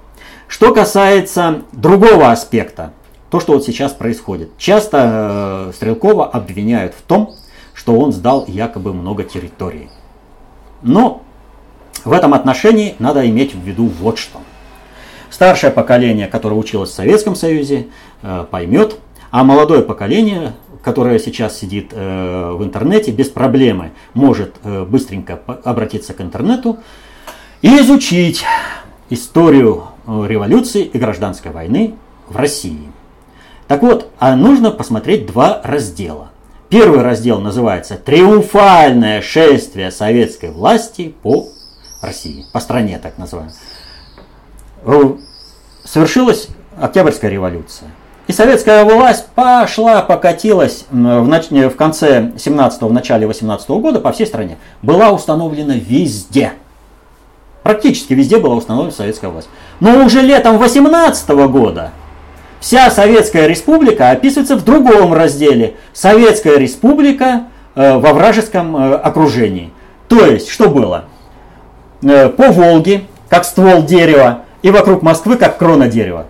Что касается другого аспекта, то, что вот сейчас происходит. Часто э, Стрелкова обвиняют в том, что он сдал якобы много территорий. Но в этом отношении надо иметь в виду вот что. Старшее поколение, которое училось в Советском Союзе, э, поймет, а молодое поколение, которое сейчас сидит э, в интернете, без проблемы может э, быстренько обратиться к интернету и изучить историю революции и гражданской войны в России. Так вот, а нужно посмотреть два раздела. Первый раздел называется «Триумфальное шествие советской власти по России», по стране так называемой. Э, совершилась Октябрьская революция. И советская власть пошла, покатилась в, нач... в конце 17-го, в начале 18 -го года по всей стране. Была установлена везде. Практически везде была установлена советская власть. Но уже летом 18 -го года Вся Советская Республика описывается в другом разделе. Советская Республика э, во вражеском э, окружении. То есть, что было? Э, по Волге, как ствол дерева, и вокруг Москвы, как крона дерева.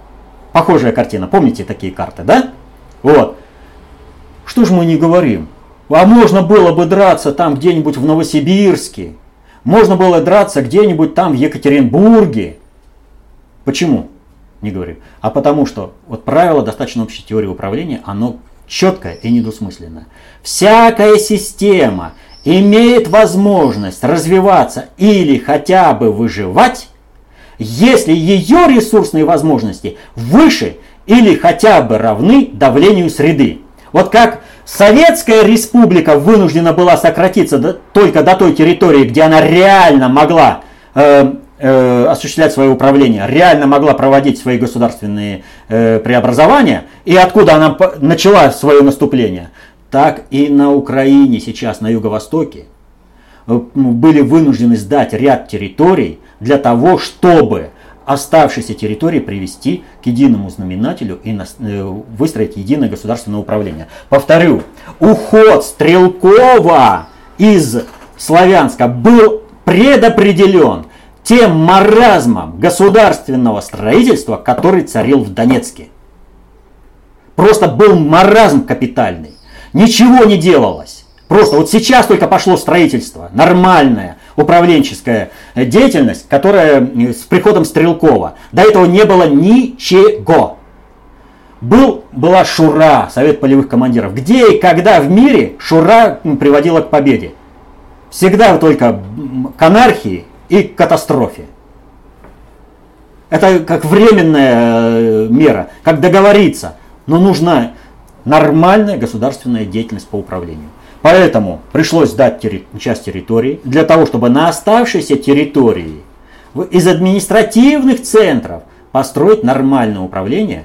Похожая картина. Помните такие карты, да? Вот. Что ж мы не говорим? А можно было бы драться там где-нибудь в Новосибирске. Можно было драться где-нибудь там в Екатеринбурге. Почему? Не говорю. А потому что вот правило достаточно общей теории управления, оно четкое и недвусмысленное. Всякая система имеет возможность развиваться или хотя бы выживать, если ее ресурсные возможности выше или хотя бы равны давлению среды. Вот как Советская республика вынуждена была сократиться до, только до той территории, где она реально могла э, э, осуществлять свое управление, реально могла проводить свои государственные э, преобразования, и откуда она начала свое наступление, так и на Украине сейчас, на юго-востоке, э, были вынуждены сдать ряд территорий для того, чтобы оставшиеся территории привести к единому знаменателю и э, выстроить единое государственное управление. Повторю, уход Стрелкова из Славянска был предопределен тем маразмом государственного строительства, который царил в Донецке. Просто был маразм капитальный. Ничего не делалось. Просто вот сейчас только пошло строительство, нормальное, управленческая деятельность, которая с приходом Стрелкова. До этого не было ничего. Был, была Шура, Совет полевых командиров. Где и когда в мире Шура приводила к победе? Всегда только к анархии и к катастрофе. Это как временная э, мера, как договориться. Но нужна нормальная государственная деятельность по управлению. Поэтому пришлось дать часть территории для того, чтобы на оставшейся территории из административных центров построить нормальное управление,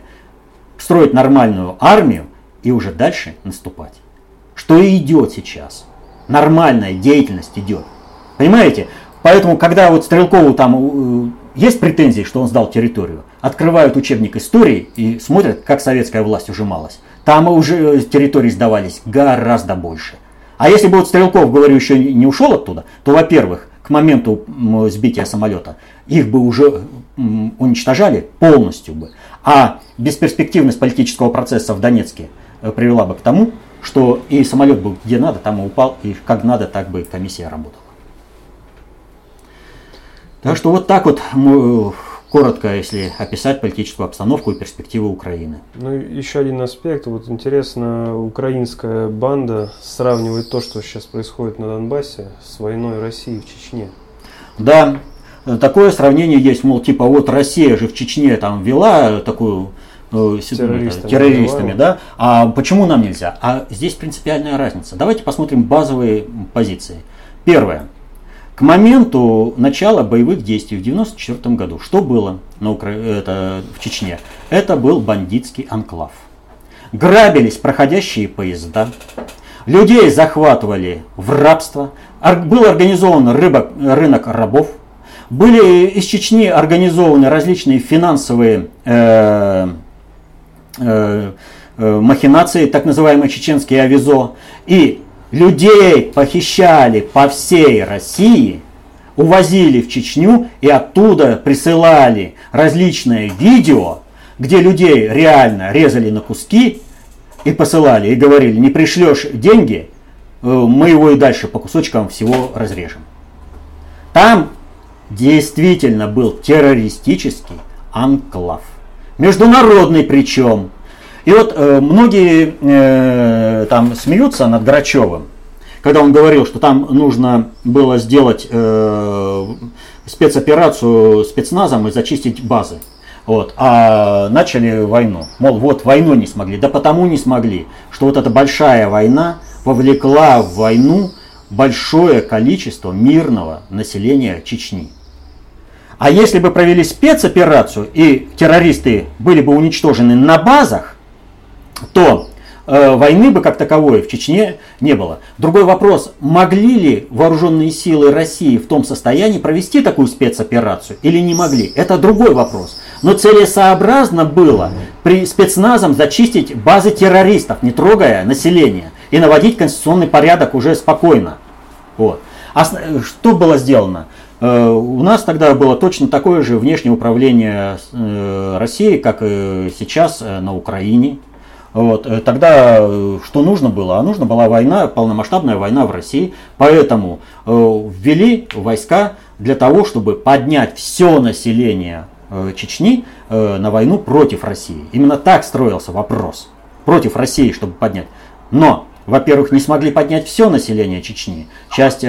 строить нормальную армию и уже дальше наступать. Что и идет сейчас. Нормальная деятельность идет. Понимаете? Поэтому, когда вот Стрелкову там э, есть претензии, что он сдал территорию, открывают учебник истории и смотрят, как советская власть ужималась. Там уже э, территории сдавались гораздо больше. А если бы вот Стрелков, говорю, еще не ушел оттуда, то, во-первых, к моменту сбития самолета их бы уже уничтожали полностью бы. А бесперспективность политического процесса в Донецке э, привела бы к тому, что и самолет был где надо, там и упал, и как надо, так бы комиссия работала. Так что вот так вот коротко, если описать политическую обстановку и перспективы Украины. Ну, еще один аспект. Вот интересно, украинская банда сравнивает то, что сейчас происходит на Донбассе, с войной России в Чечне. Да, такое сравнение есть, мол, типа вот Россия же в Чечне там вела такую э, террористами, террористами да? А почему нам нельзя? А здесь принципиальная разница. Давайте посмотрим базовые позиции. Первое. К моменту начала боевых действий в 1994 году, что было на Укра... это, в Чечне? Это был бандитский анклав. Грабились проходящие поезда, людей захватывали в рабство, был организован рыбок, рынок рабов, были из Чечни организованы различные финансовые э, э, э, махинации, так называемые чеченские авизо, и людей похищали по всей России, увозили в Чечню и оттуда присылали различные видео, где людей реально резали на куски и посылали, и говорили, не пришлешь деньги, э, мы его и дальше по кусочкам всего разрежем. Там действительно был террористический анклав. Международный причем. И вот э, многие э, там смеются над Грачевым, когда он говорил, что там нужно было сделать э, спецоперацию спецназом и зачистить базы. Вот, а начали войну. Мол, вот войну не смогли. Да потому не смогли, что вот эта большая война вовлекла в войну большое количество мирного населения Чечни. А если бы провели спецоперацию и террористы были бы уничтожены на базах, то э, войны бы как таковой в Чечне не было. Другой вопрос, могли ли вооруженные силы России в том состоянии провести такую спецоперацию или не могли? Это другой вопрос. Но целесообразно было при спецназом зачистить базы террористов, не трогая население, и наводить конституционный порядок уже спокойно. Вот. А что было сделано? Э, у нас тогда было точно такое же внешнее управление э, России, как и сейчас на Украине. Вот. Э, тогда э, что нужно было? А нужна была война, полномасштабная война в России. Поэтому э, ввели войска для того, чтобы поднять все население Чечни на войну против России. Именно так строился вопрос. Против России, чтобы поднять. Но, во-первых, не смогли поднять все население Чечни. Часть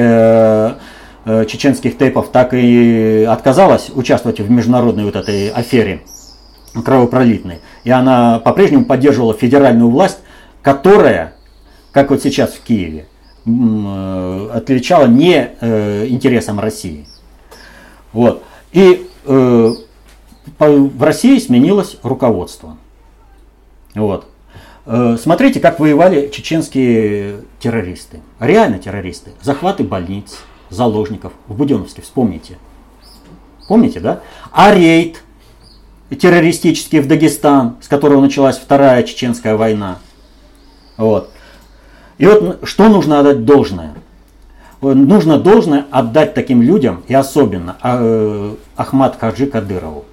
э, чеченских тейпов так и отказалась участвовать в международной вот этой афере кровопролитной. И она по-прежнему поддерживала федеральную власть, которая, как вот сейчас в Киеве, э, отвечала не э, интересам России. Вот. И э, в России сменилось руководство. Вот. Смотрите, как воевали чеченские террористы. Реально террористы. Захваты больниц, заложников. В Буденовске, вспомните. Помните, да? А рейд террористический в Дагестан, с которого началась вторая чеченская война. Вот. И вот что нужно отдать должное? Нужно должное отдать таким людям, и особенно э, Ахмад Хаджи Кадырову.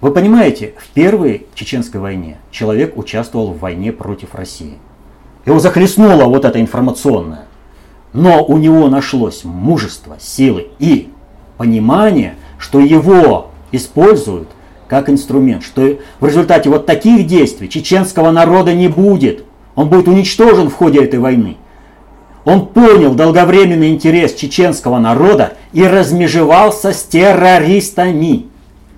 Вы понимаете, в первой чеченской войне человек участвовал в войне против России. Его захлестнуло вот это информационное. Но у него нашлось мужество, силы и понимание, что его используют как инструмент, что в результате вот таких действий чеченского народа не будет. Он будет уничтожен в ходе этой войны. Он понял долговременный интерес чеченского народа и размежевался с террористами.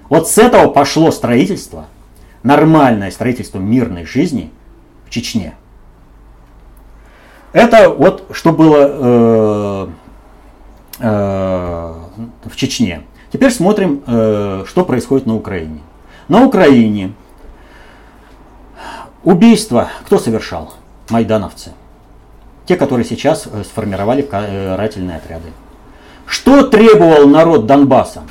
Вот с этого пошло строительство, нормальное строительство мирной жизни в Чечне. Это вот что было э, э, в Чечне. Теперь смотрим, э, что происходит на Украине. На Украине убийство кто совершал? Майдановцы. Те, которые сейчас э, сформировали карательные отряды. Что требовал народ Донбасса?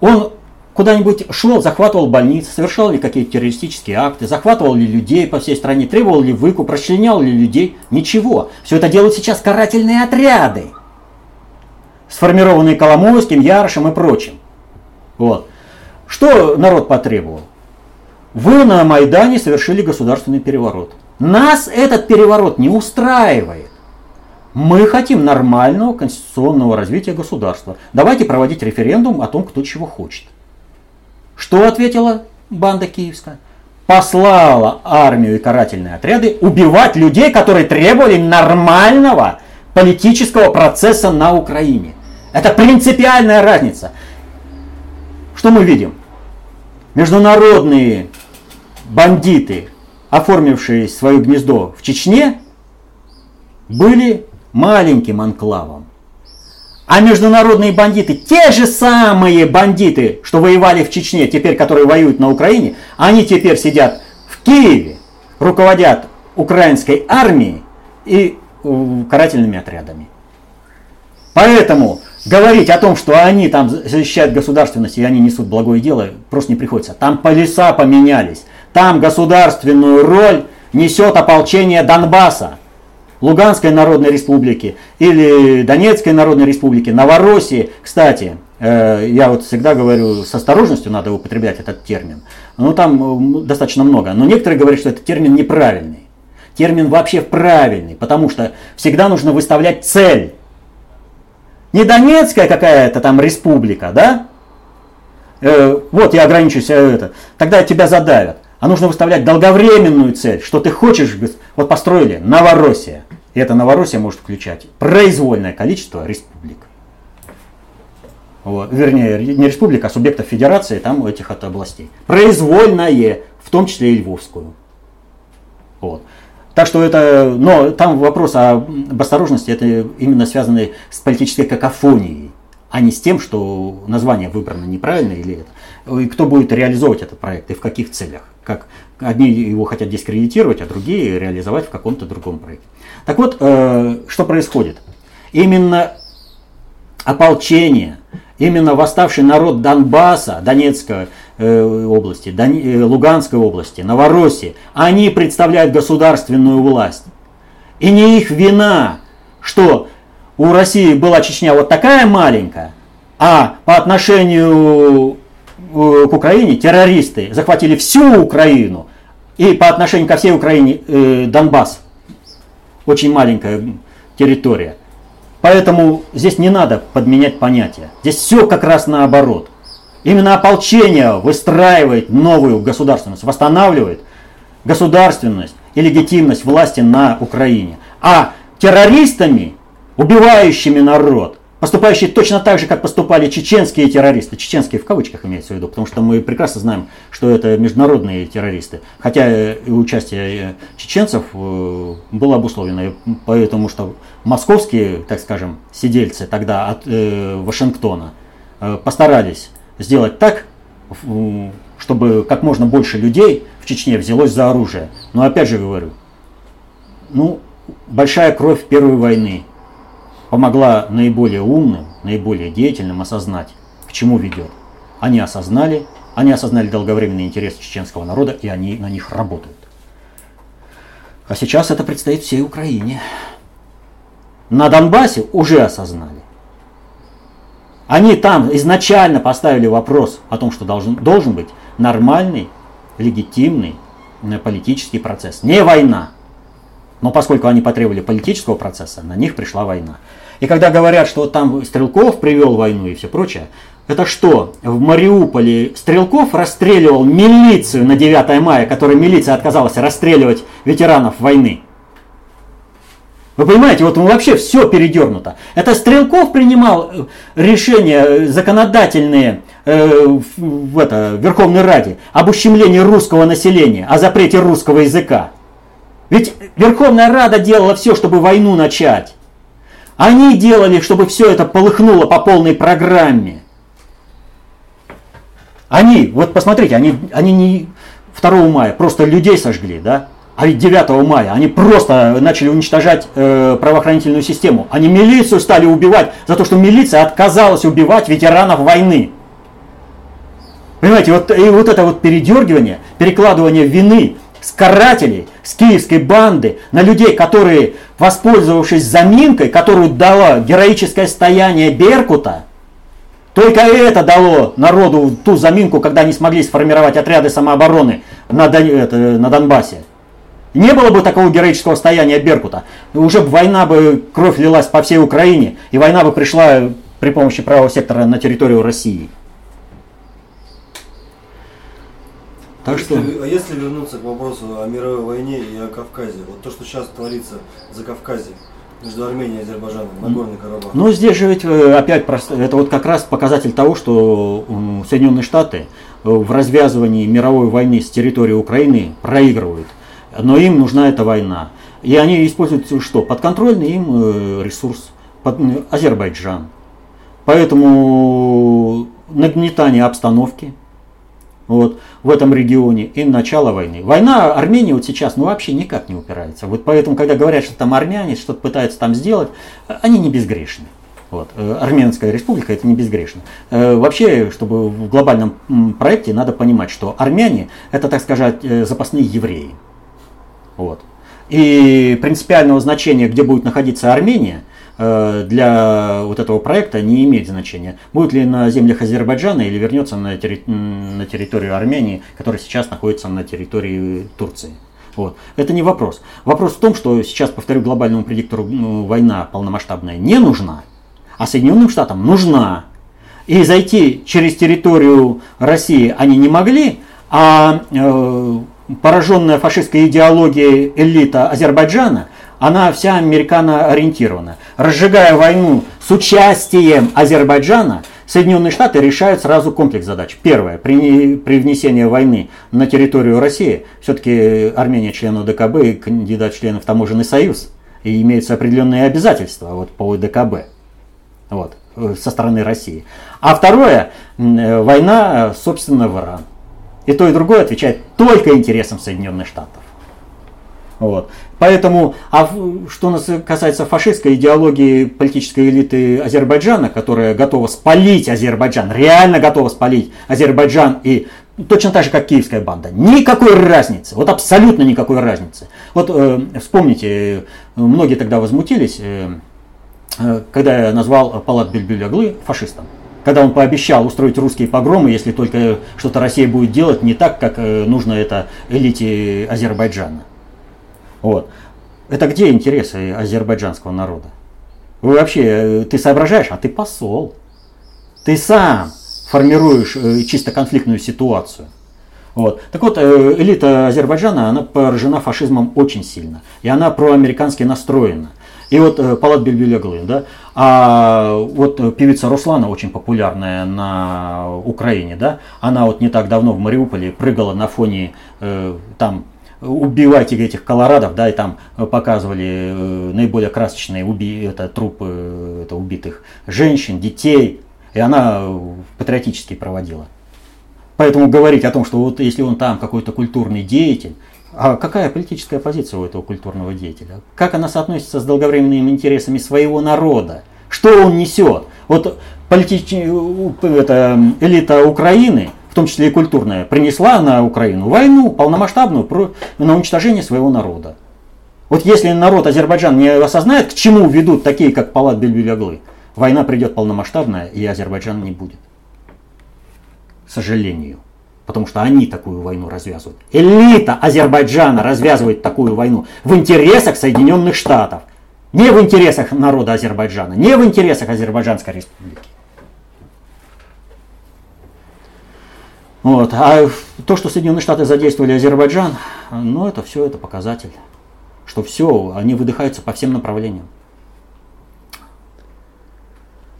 Он куда-нибудь шел, захватывал больницы, совершал ли какие-то террористические акты, захватывал ли людей по всей стране, требовал ли выкуп, расчленял ли людей. Ничего. Все это делают сейчас карательные отряды, сформированные Коломойским, Ярошем и прочим. Вот. Что народ потребовал? Вы на Майдане совершили государственный переворот. Нас этот переворот не устраивает. Мы хотим нормального конституционного развития государства. Давайте проводить референдум о том, кто чего хочет. Что ответила банда киевская? Послала армию и карательные отряды убивать людей, которые требовали нормального политического процесса на Украине. Это принципиальная разница. Что мы видим? Международные бандиты, оформившие свое гнездо в Чечне, были маленьким анклавом. А международные бандиты, те же самые бандиты, что воевали в Чечне, теперь которые воюют на Украине, они теперь сидят в Киеве, руководят украинской армией и э, карательными отрядами. Поэтому говорить о том, что они там защищают государственность и они несут благое дело, просто не приходится. Там полиса поменялись. Там государственную роль несет ополчение Донбасса. Луганской Народной Республики или Донецкой Народной Республики, Новороссии. Кстати, э, я вот всегда говорю, с осторожностью надо употреблять этот термин. Ну, там достаточно много. Но некоторые говорят, что этот термин неправильный. Термин вообще правильный, потому что всегда нужно выставлять цель. Не Донецкая какая-то там республика, да? Э, вот я ограничусь э, это. Тогда тебя задавят. А нужно выставлять долговременную цель, что ты хочешь, вот построили Новороссия. И эта Новороссия может включать произвольное количество республик. Вот. Вернее, не республика, а субъектов федерации, там этих от областей. Произвольное, в том числе и Львовскую. Вот. Так что это, но там вопрос об осторожности, это именно связано с политической какофонией, а не с тем, что название выбрано неправильно или это. И кто будет реализовывать этот проект и в каких целях. Как одни его хотят дискредитировать, а другие реализовать в каком-то другом проекте. Так вот, э, что происходит? Именно ополчение, именно восставший народ Донбасса, Донецкой э, области, Дон, э, Луганской области, Новороссии, они представляют государственную власть. И не их вина, что у России была Чечня вот такая маленькая, а по отношению э, к Украине террористы захватили всю Украину, и по отношению ко всей Украине э, Донбасс очень маленькая территория. Поэтому здесь не надо подменять понятия. Здесь все как раз наоборот. Именно ополчение выстраивает новую государственность, восстанавливает государственность и легитимность власти на Украине. А террористами, убивающими народ, поступающие точно так же, как поступали чеченские террористы. Чеченские в кавычках имеется в виду, потому что мы прекрасно знаем, что это международные террористы. Хотя и участие чеченцев э, было обусловлено, потому что московские, так скажем, сидельцы тогда от э, Вашингтона э, постарались сделать так, чтобы как можно больше людей в Чечне взялось за оружие. Но опять же говорю, ну, большая кровь Первой войны, помогла наиболее умным, наиболее деятельным осознать, к чему ведет. Они осознали, они осознали долговременный интерес чеченского народа, и они на них работают. А сейчас это предстоит всей Украине. На Донбассе уже осознали. Они там изначально поставили вопрос о том, что должен, должен быть нормальный, легитимный политический процесс. Не война. Но поскольку они потребовали политического процесса, на них пришла война. И когда говорят, что там Стрелков привел войну и все прочее, это что? В Мариуполе Стрелков расстреливал милицию на 9 мая, которой милиция отказалась расстреливать ветеранов войны. Вы понимаете, вот вообще все передернуто. Это Стрелков принимал э, решения э, законодательные э, в, это, Верховной Раде об ущемлении русского населения, о запрете русского языка. Ведь Верховная Рада делала все, чтобы войну начать. Они делали, чтобы все это полыхнуло по полной программе. Они, вот посмотрите, они, они не 2 мая просто людей сожгли, да? А ведь 9 мая они просто начали уничтожать э, правоохранительную систему. Они милицию стали убивать за то, что милиция отказалась убивать ветеранов войны. Понимаете, вот, и вот это вот передергивание, перекладывание вины с карателей, с киевской банды на людей, которые, воспользовавшись заминкой, которую дало героическое стояние Беркута, только это дало народу ту заминку, когда они смогли сформировать отряды самообороны на, Дон, это, на Донбассе. Не было бы такого героического стояния Беркута, уже бы война бы, кровь лилась по всей Украине, и война бы пришла при помощи правого сектора на территорию России. Так если, что... А если вернуться к вопросу о мировой войне и о Кавказе, вот то, что сейчас творится за Кавказе, между Арменией и Азербайджаном, Нагорный Карабах. Ну, здесь же ведь э, опять просто, это вот как раз показатель того, что Соединенные Штаты э, в развязывании мировой войны с территории Украины проигрывают. Но им нужна эта война. И они используют что? Подконтрольный им э, ресурс. Азербайджан. Поэтому нагнетание обстановки, вот, в этом регионе и начало войны. Война Армении вот сейчас ну, вообще никак не упирается. Вот поэтому, когда говорят, что там армяне что-то пытаются там сделать, они не безгрешны. Вот. Э, Армянская республика это не безгрешно. Э, вообще, чтобы в глобальном проекте надо понимать, что армяне это, так сказать, запасные евреи. Вот. И принципиального значения, где будет находиться Армения, Э, для вот этого проекта не имеет значения. Будет ли на землях Азербайджана или вернется на, терри... на территорию Армении, которая сейчас находится на территории Турции. Вот. Это не вопрос. Вопрос в том, что сейчас, повторю, глобальному предиктору ну, война полномасштабная не нужна, а Соединенным Штатам нужна. И зайти через территорию России они не могли, а э, пораженная фашистской идеологией элита Азербайджана – она вся американо-ориентирована. Разжигая войну с участием Азербайджана, Соединенные Штаты решают сразу комплекс задач. Первое, при, при внесении войны на территорию России, все-таки Армения член ОДКБ и кандидат членов таможенный союз, и имеются определенные обязательства вот, по ОДКБ вот, со стороны России. А второе, война, собственно, в Иран. И то, и другое отвечает только интересам Соединенных Штатов. Вот. Поэтому, а что нас касается фашистской идеологии политической элиты Азербайджана, которая готова спалить Азербайджан, реально готова спалить Азербайджан и точно так же, как киевская банда. Никакой разницы, вот абсолютно никакой разницы. Вот э, вспомните, многие тогда возмутились, э, э когда я назвал Палат Бельбюляглы фашистом. Когда он пообещал устроить русские погромы, если только что-то Россия будет делать не так, как э, нужно это элите Азербайджана. Вот. Это где интересы азербайджанского народа? Вы вообще, э, ты соображаешь, а ты посол. Ты сам формируешь э, чисто конфликтную ситуацию. Вот. Так вот, элита Азербайджана, она поражена фашизмом очень сильно. И она проамерикански настроена. И вот Палат Бельбюляглы, да, а вот певица Руслана, очень популярная на Украине, да, она вот не так давно в Мариуполе прыгала на фоне э, там убивайте этих колорадов, да, и там показывали э, наиболее красочные уби, это, трупы э, это, убитых женщин, детей, и она патриотически проводила. Поэтому говорить о том, что вот если он там какой-то культурный деятель, а какая политическая позиция у этого культурного деятеля? Как она соотносится с долговременными интересами своего народа? Что он несет? Вот политич... Это, элита Украины – в том числе и культурная, принесла на Украину войну полномасштабную на уничтожение своего народа. Вот если народ Азербайджан не осознает, к чему ведут такие, как Палат Бельбюляглы, война придет полномасштабная, и Азербайджан не будет. К сожалению. Потому что они такую войну развязывают. Элита Азербайджана развязывает такую войну в интересах Соединенных Штатов. Не в интересах народа Азербайджана, не в интересах Азербайджанской республики. Вот. А то, что Соединенные Штаты задействовали Азербайджан, ну это все, это показатель. Что все, они выдыхаются по всем направлениям.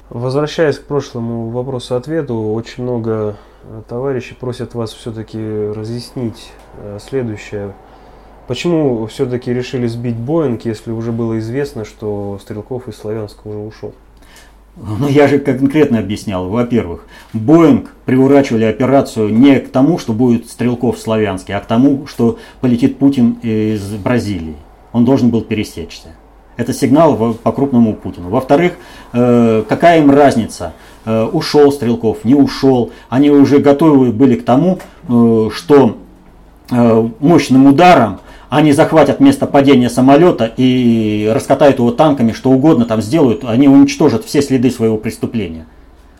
Возвращаясь к прошлому вопросу-ответу, очень много э, товарищей просят вас все-таки разъяснить э, следующее. Почему все-таки решили сбить Боинг, если уже было известно, что Стрелков из Славянска уже ушел? Ну, я же конкретно объяснял. Во-первых, Боинг приурачивали операцию не к тому, что будет Стрелков в Славянске, а к тому, что полетит Путин из Бразилии. Он должен был пересечься. Это сигнал по крупному Путину. Во-вторых, э, какая им разница, ушел Стрелков, не ушел. Они уже готовы были к тому, э, что мощным ударом они захватят место падения самолета и раскатают его танками, что угодно там сделают, они уничтожат все следы своего преступления.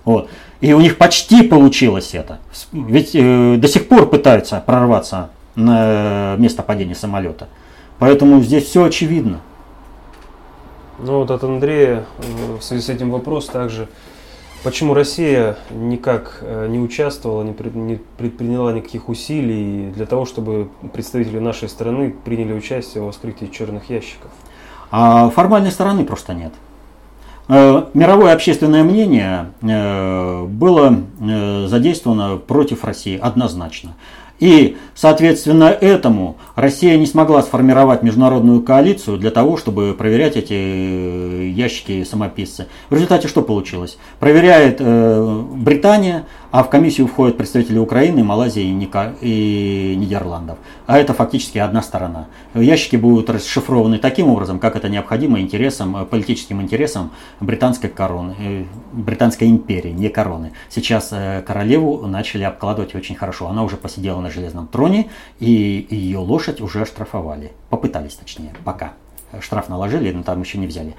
Вот. И у них почти получилось это. Ведь э, до сих пор пытаются прорваться на место падения самолета. Поэтому здесь все очевидно. Ну вот от Андрея э, в связи с этим вопрос также. Почему Россия никак э, не участвовала, не предприняла никаких усилий для того, чтобы представители нашей страны приняли участие в вскрытии черных ящиков? А формальной стороны просто нет. Э, мировое общественное мнение было задействовано против России однозначно. И, соответственно, этому Россия не смогла сформировать международную коалицию для того, чтобы проверять эти э, ящики самописцы. В результате что получилось? Проверяет э, Британия, а в комиссию входят представители Украины, Малайзии и Нидерландов. А это фактически одна сторона. Ящики будут расшифрованы таким образом, как это необходимо интересам, э, политическим интересам британской короны, британской империи, не короны. Сейчас королеву начали обкладывать очень хорошо. Она уже посидела на железном троне, и ее лошадь уже оштрафовали. Попытались, точнее, пока. Штраф наложили, но там еще не взяли.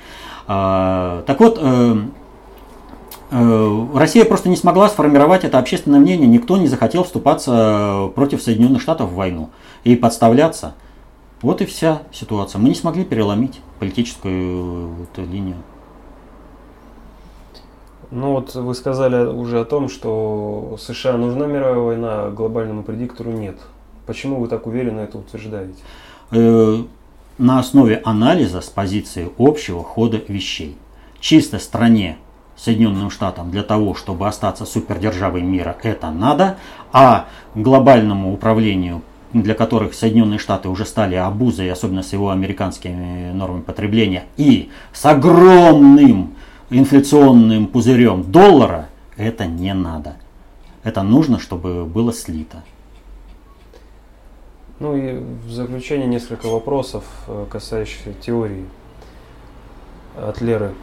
А, так вот, э, э, Россия просто не смогла сформировать это общественное мнение, никто не захотел вступаться против Соединенных Штатов в войну и подставляться. Вот и вся ситуация. Мы не смогли переломить политическую эту линию. Ну вот вы сказали уже о том, что США нужна мировая война, а глобальному предиктору нет. Почему вы так уверенно это утверждаете? Э, на основе анализа с позиции общего хода вещей. Чисто стране Соединенным Штатам для того, чтобы остаться супердержавой мира, это надо, а глобальному управлению для которых Соединенные Штаты уже стали обузой, особенно с его американскими нормами потребления, и с огромным инфляционным пузырем доллара, это не надо. Это нужно, чтобы было слито. Ну и в заключение несколько вопросов, э, касающихся теории от Леры.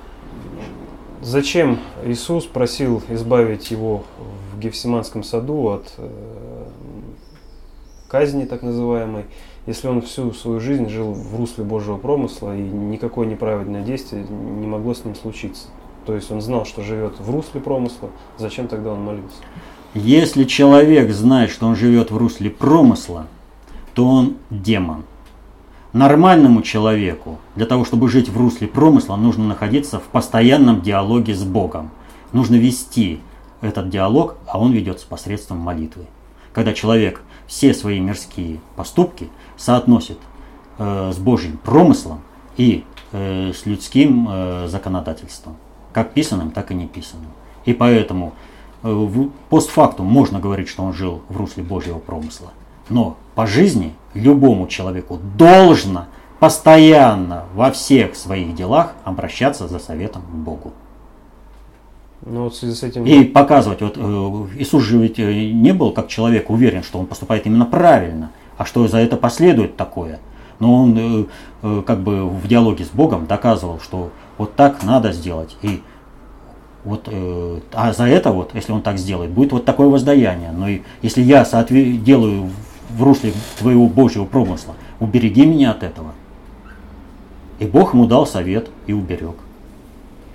Зачем Иисус просил избавить его в Гефсиманском саду от э, казни так называемой, если он всю свою жизнь жил в русле Божьего промысла и никакое неправедное действие не могло с ним случиться? То есть он знал, что живет в русле промысла. Зачем тогда он молился? Если человек знает, что он живет в русле промысла, то он демон. Нормальному человеку для того, чтобы жить в русле промысла, нужно находиться в постоянном диалоге с Богом. Нужно вести этот диалог, а он ведется посредством молитвы. Когда человек все свои мирские поступки соотносит э, с Божьим промыслом и э, с людским э, законодательством как писанным, так и не писанным. И поэтому э, постфактум можно говорить, что он жил в русле Божьего промысла. Но по жизни любому человеку должно постоянно во всех своих делах обращаться за советом к Богу. Ну, вот в связи с этим... И показывать, вот э, Иисус же ведь э, не был как человек уверен, что он поступает именно правильно, а что за это последует такое. Но он как бы в диалоге с Богом доказывал, что вот так надо сделать. И вот, э, а за это вот, если он так сделает, будет вот такое воздаяние. Но и, если я соотве- делаю в русле твоего Божьего промысла, убереги меня от этого. И Бог ему дал совет и уберег.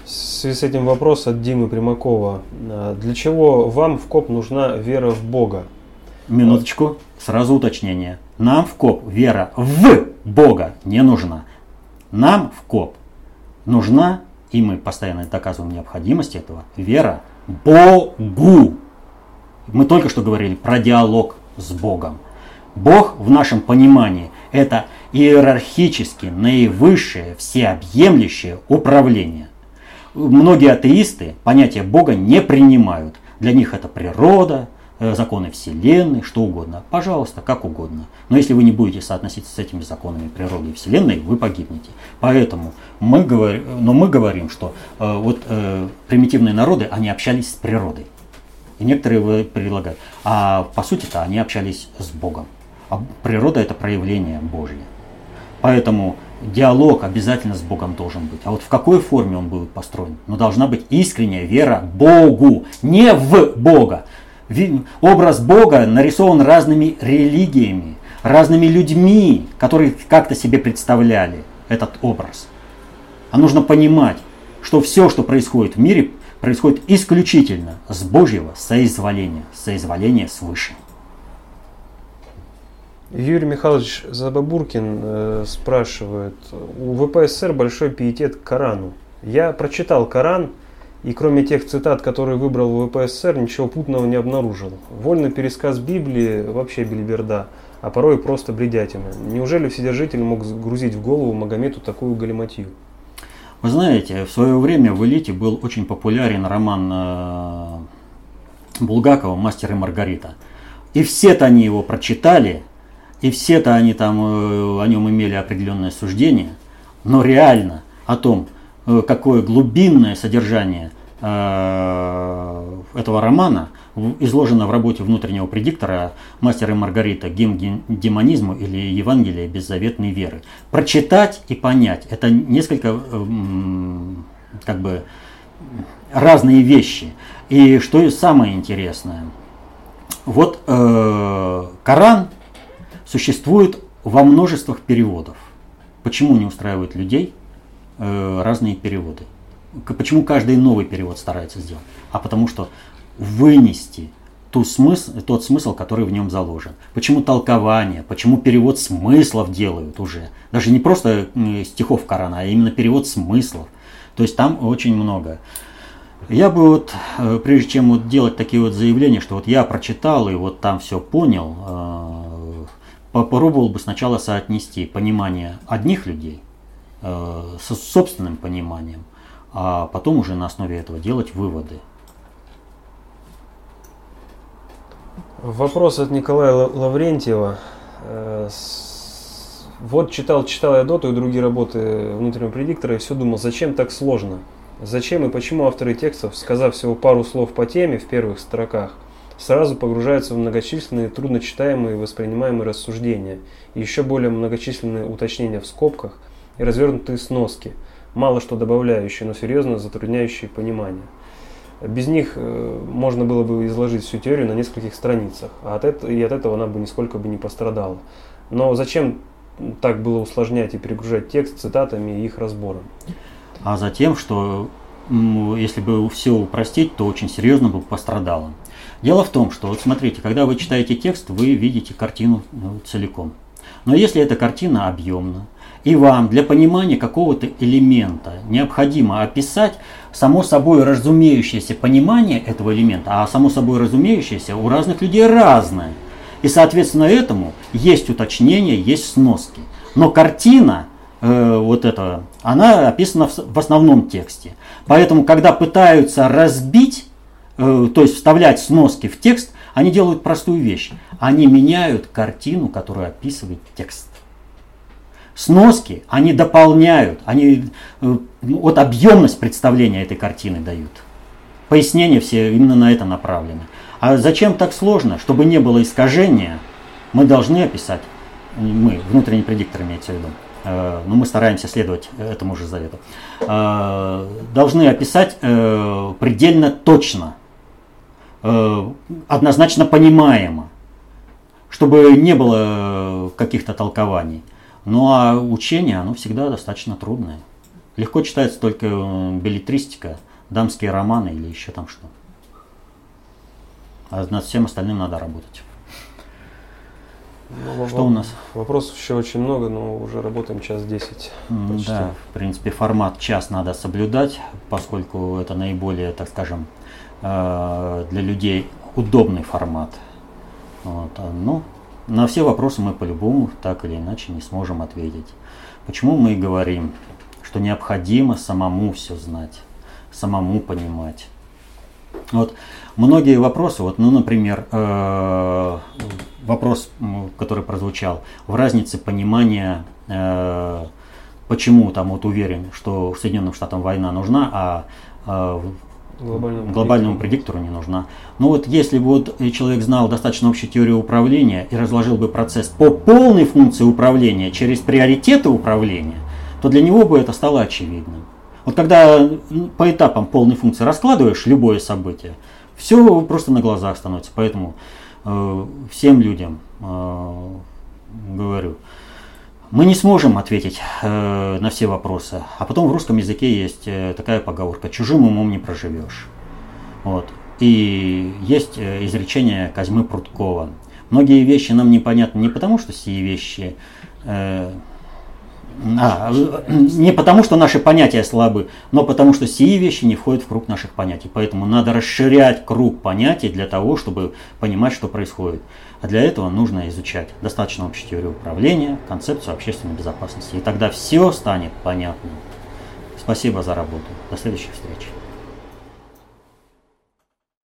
В связи с этим вопрос от Димы Примакова. А, для чего вам в КОП нужна вера в Бога? Минуточку, сразу уточнение. Нам в КОП вера в Бога не нужна. Нам в КОП нужна, и мы постоянно доказываем необходимость этого, вера Богу. Мы только что говорили про диалог с Богом. Бог в нашем понимании это иерархически наивысшее, всеобъемлющее управление. Многие атеисты понятие Бога не принимают. Для них это природа, э, законы Вселенной, что угодно. Пожалуйста, как угодно. Но если вы не будете соотноситься с этими законами природы и Вселенной, вы погибнете. Поэтому мы говорим, но мы говорим, что э, вот э, примитивные народы, они общались с природой. И некоторые предлагают. А по сути-то они общались с Богом. А природа это проявление Божье. Поэтому диалог обязательно с Богом должен быть. А вот в какой форме он будет построен? Но должна быть искренняя вера Богу, не в Бога. Образ Бога нарисован разными религиями, разными людьми, которые как-то себе представляли этот образ. А нужно понимать, что все, что происходит в мире, происходит исключительно с Божьего соизволения, соизволения свыше. Юрий Михайлович Забабуркин э, спрашивает, у ВПСР большой пиетет к Корану. Я прочитал Коран, и кроме тех цитат, которые выбрал ВПСР, ничего путного не обнаружил. Вольный пересказ Библии вообще бельберда, а порой просто бредятина. Неужели Вседержитель мог грузить в голову Магомету такую галиматью? Вы знаете, в свое время в элите был очень популярен роман э, Булгакова «Мастер и Маргарита». И все-то они его прочитали, и все-то они там э, о нем имели определенное суждение, но реально о том, э, какое глубинное содержание этого романа изложено в работе внутреннего предиктора «Мастер и Маргарита. Гимн демонизму» или «Евангелие беззаветной веры». Прочитать и понять – это несколько как бы разные вещи. И что самое интересное, вот э, Коран существует во множествах переводов. Почему не устраивают людей э, разные переводы? Почему каждый новый перевод старается сделать? А потому что вынести ту смысл, тот смысл, который в нем заложен. Почему толкование, почему перевод смыслов делают уже. Даже не просто стихов Корана, а именно перевод смыслов. То есть там очень много. Я бы вот, э, прежде чем вот делать такие вот заявления, что вот я прочитал и вот там все понял, э, попробовал бы сначала соотнести понимание одних людей э, с собственным пониманием, а потом уже на основе этого делать выводы. Вопрос от Николая Лаврентьева. Э, вот читал, читал я доту и другие работы внутреннего предиктора и все думал, зачем так сложно? Зачем и почему авторы текстов, сказав всего пару слов по теме в первых строках, сразу погружаются в многочисленные трудночитаемые и воспринимаемые рассуждения, и еще более многочисленные уточнения в скобках и развернутые сноски, мало что добавляющие, но серьезно затрудняющие понимание. Без них э, можно было бы изложить всю теорию на нескольких страницах, а от этого, и от этого она бы нисколько бы не пострадала. Но зачем так было усложнять и перегружать текст цитатами и их разбором? А затем, что если бы все упростить, то очень серьезно бы пострадало. Дело в том, что вот смотрите, когда вы читаете текст, вы видите картину ну, целиком. Но если эта картина объемна, и вам для понимания какого-то элемента необходимо описать само собой разумеющееся понимание этого элемента, а само собой разумеющееся у разных людей разное. И соответственно этому есть уточнения, есть сноски. Но картина э, вот эта, она описана в, в основном тексте. Поэтому, когда пытаются разбить, э, то есть вставлять сноски в текст, они делают простую вещь. Они меняют картину, которую описывает текст. Сноски, они дополняют, они э, вот объемность представления этой картины дают. Пояснения все именно на это направлены. А зачем так сложно? Чтобы не было искажения, мы должны описать, мы, внутренний предиктор имеется в виду, э, но мы стараемся следовать этому же завету, э, должны описать предельно точно, однозначно понимаемо, чтобы не было каких-то толкований. Ну а учение, оно всегда достаточно трудное. Легко читается только э, билетристика, дамские романы или еще там что. А над всем остальным надо работать. Ну, что у нас? Вопросов еще очень много, но уже работаем час десять. Да, в принципе, формат час надо соблюдать, поскольку это наиболее, так скажем, э, для людей удобный формат. Вот. А, ну, на все вопросы мы по-любому так или иначе не сможем ответить. Почему мы и говорим, что необходимо самому все знать, самому понимать. Вот многие вопросы, вот, ну, например, э, вопрос, который прозвучал, в разнице понимания, э, почему там вот уверен, что Соединенным Штатам война нужна, а э, глобальному, глобальному предиктору не нужна. Ну вот если бы вот человек знал достаточно общую теорию управления и разложил бы процесс по полной функции управления через приоритеты управления, то для него бы это стало очевидным. Вот когда по этапам полной функции раскладываешь любое событие, все просто на глазах становится. Поэтому э, всем людям э, говорю, мы не сможем ответить э, на все вопросы. А потом в русском языке есть э, такая поговорка «чужим умом не проживешь». Вот. И есть э, изречение Козьмы Пруткова. Многие вещи нам непонятны не потому, что сие вещи э, а, не потому, что наши понятия слабы, но потому, что сии вещи не входят в круг наших понятий. Поэтому надо расширять круг понятий для того, чтобы понимать, что происходит. А для этого нужно изучать достаточно общую теорию управления, концепцию общественной безопасности. И тогда все станет понятным. Спасибо за работу. До следующих встреч.